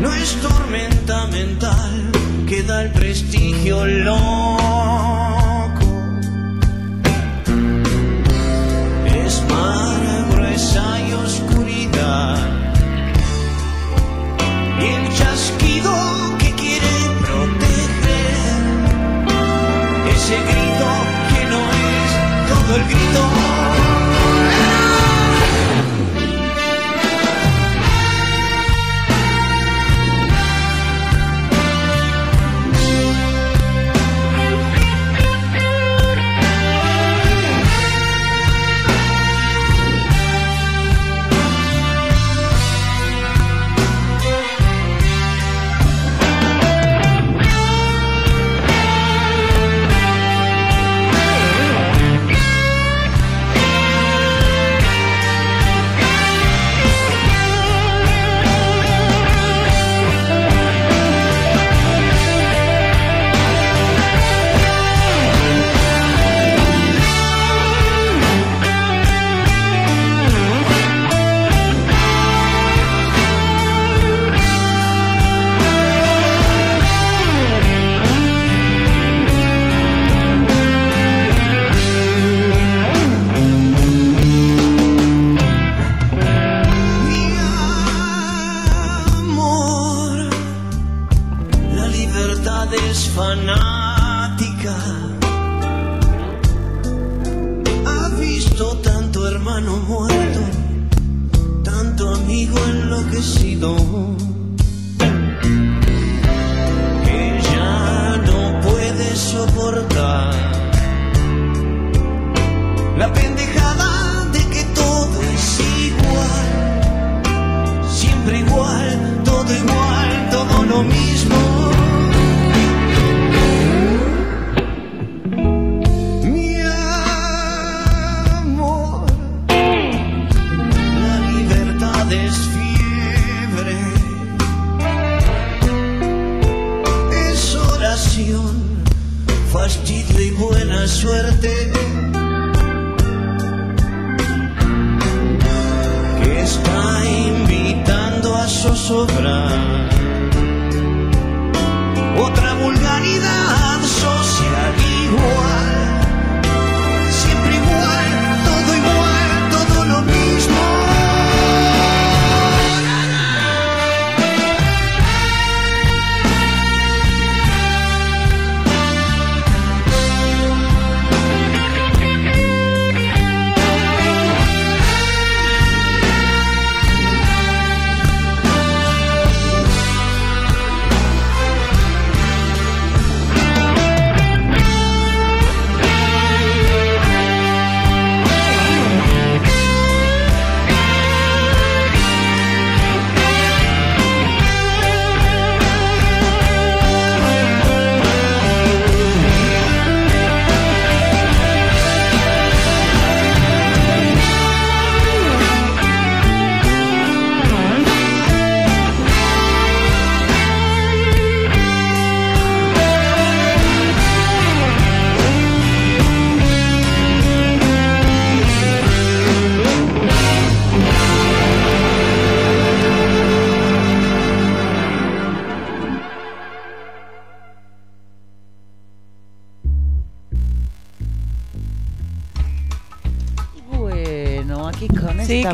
no es tormenta mental que da el prestigio loco.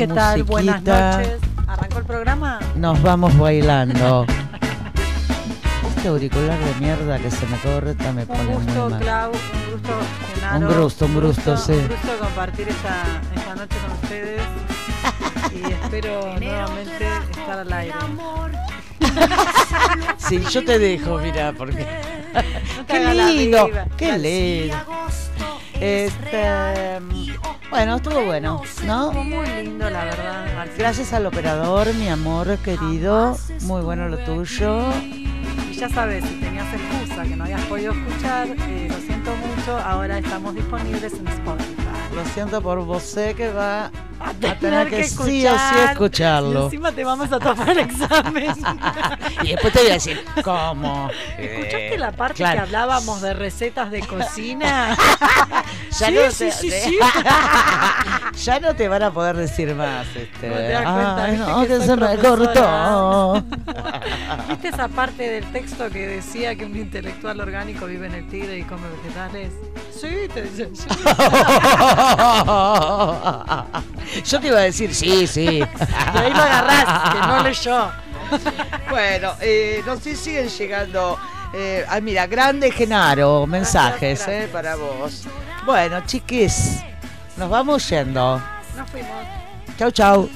¿Qué tal? Buenas noches. ¿Arrancó el programa? Nos vamos bailando. Este auricular de mierda que se me corre me Un pone muy gusto, mal. Clau, un gusto, Genaro. Un gusto, un gusto, sí. Un gusto compartir esta, esta noche con ustedes y espero nuevamente estar al aire. Sí, yo te dejo, mira, porque. Qué lindo, qué lindo. Este, bueno, estuvo bueno, ¿no? Estuvo muy lindo, la verdad. Marcelo. Gracias al operador, mi amor querido. Muy bueno lo tuyo. Y ya sabes, si tenías excusa que no habías podido escuchar, eh, lo siento mucho, ahora estamos disponibles en Spotify. Lo siento por vos que va a Tener tener que, sí o sí escuchar, escucharlo. Y encima te vamos a tomar el examen. Y después te voy a decir, ¿cómo? ¿Escuchaste Eh, la parte claro. que hablábamos de recetas de cocina? Ya sí, no sí, te- sí, te- sí. ya no te van a poder decir más. Este. No te das cuenta, Ay, no, que se me cortó. ¿Viste esa parte del texto que decía que un intelectual orgánico vive en el Tigre y come vegetales? Sí, te dicen. sí. Yo te iba a decir, sí, sí. Y ahí lo agarrás, que no leyó. Bueno, eh, nos sí siguen llegando. Eh, ah, mira, grande Genaro, mensajes gracias. eh, para vos. Bueno, chiquis, nos vamos yendo. Nos fuimos. Chau, chau.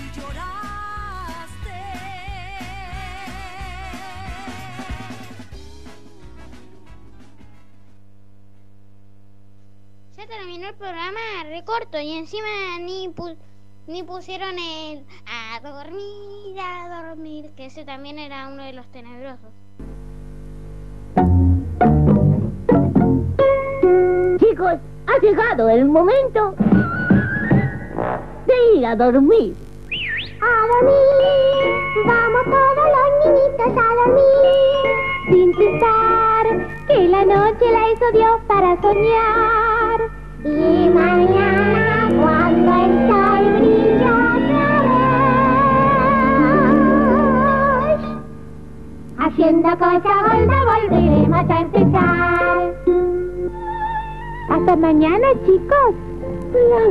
Ya terminó el programa recorto y encima ni, pu- ni pusieron el a dormir, a dormir, que ese también era uno de los tenebrosos. Chicos, ha llegado el momento de ir a dormir. A dormir, vamos todos los niñitos a dormir, sin pensar que la noche la hizo Dios para soñar. Y mañana cuando el sol brilla otra vez, haciendo cosa gorda volveremos a empezar. Hasta mañana, chicos. La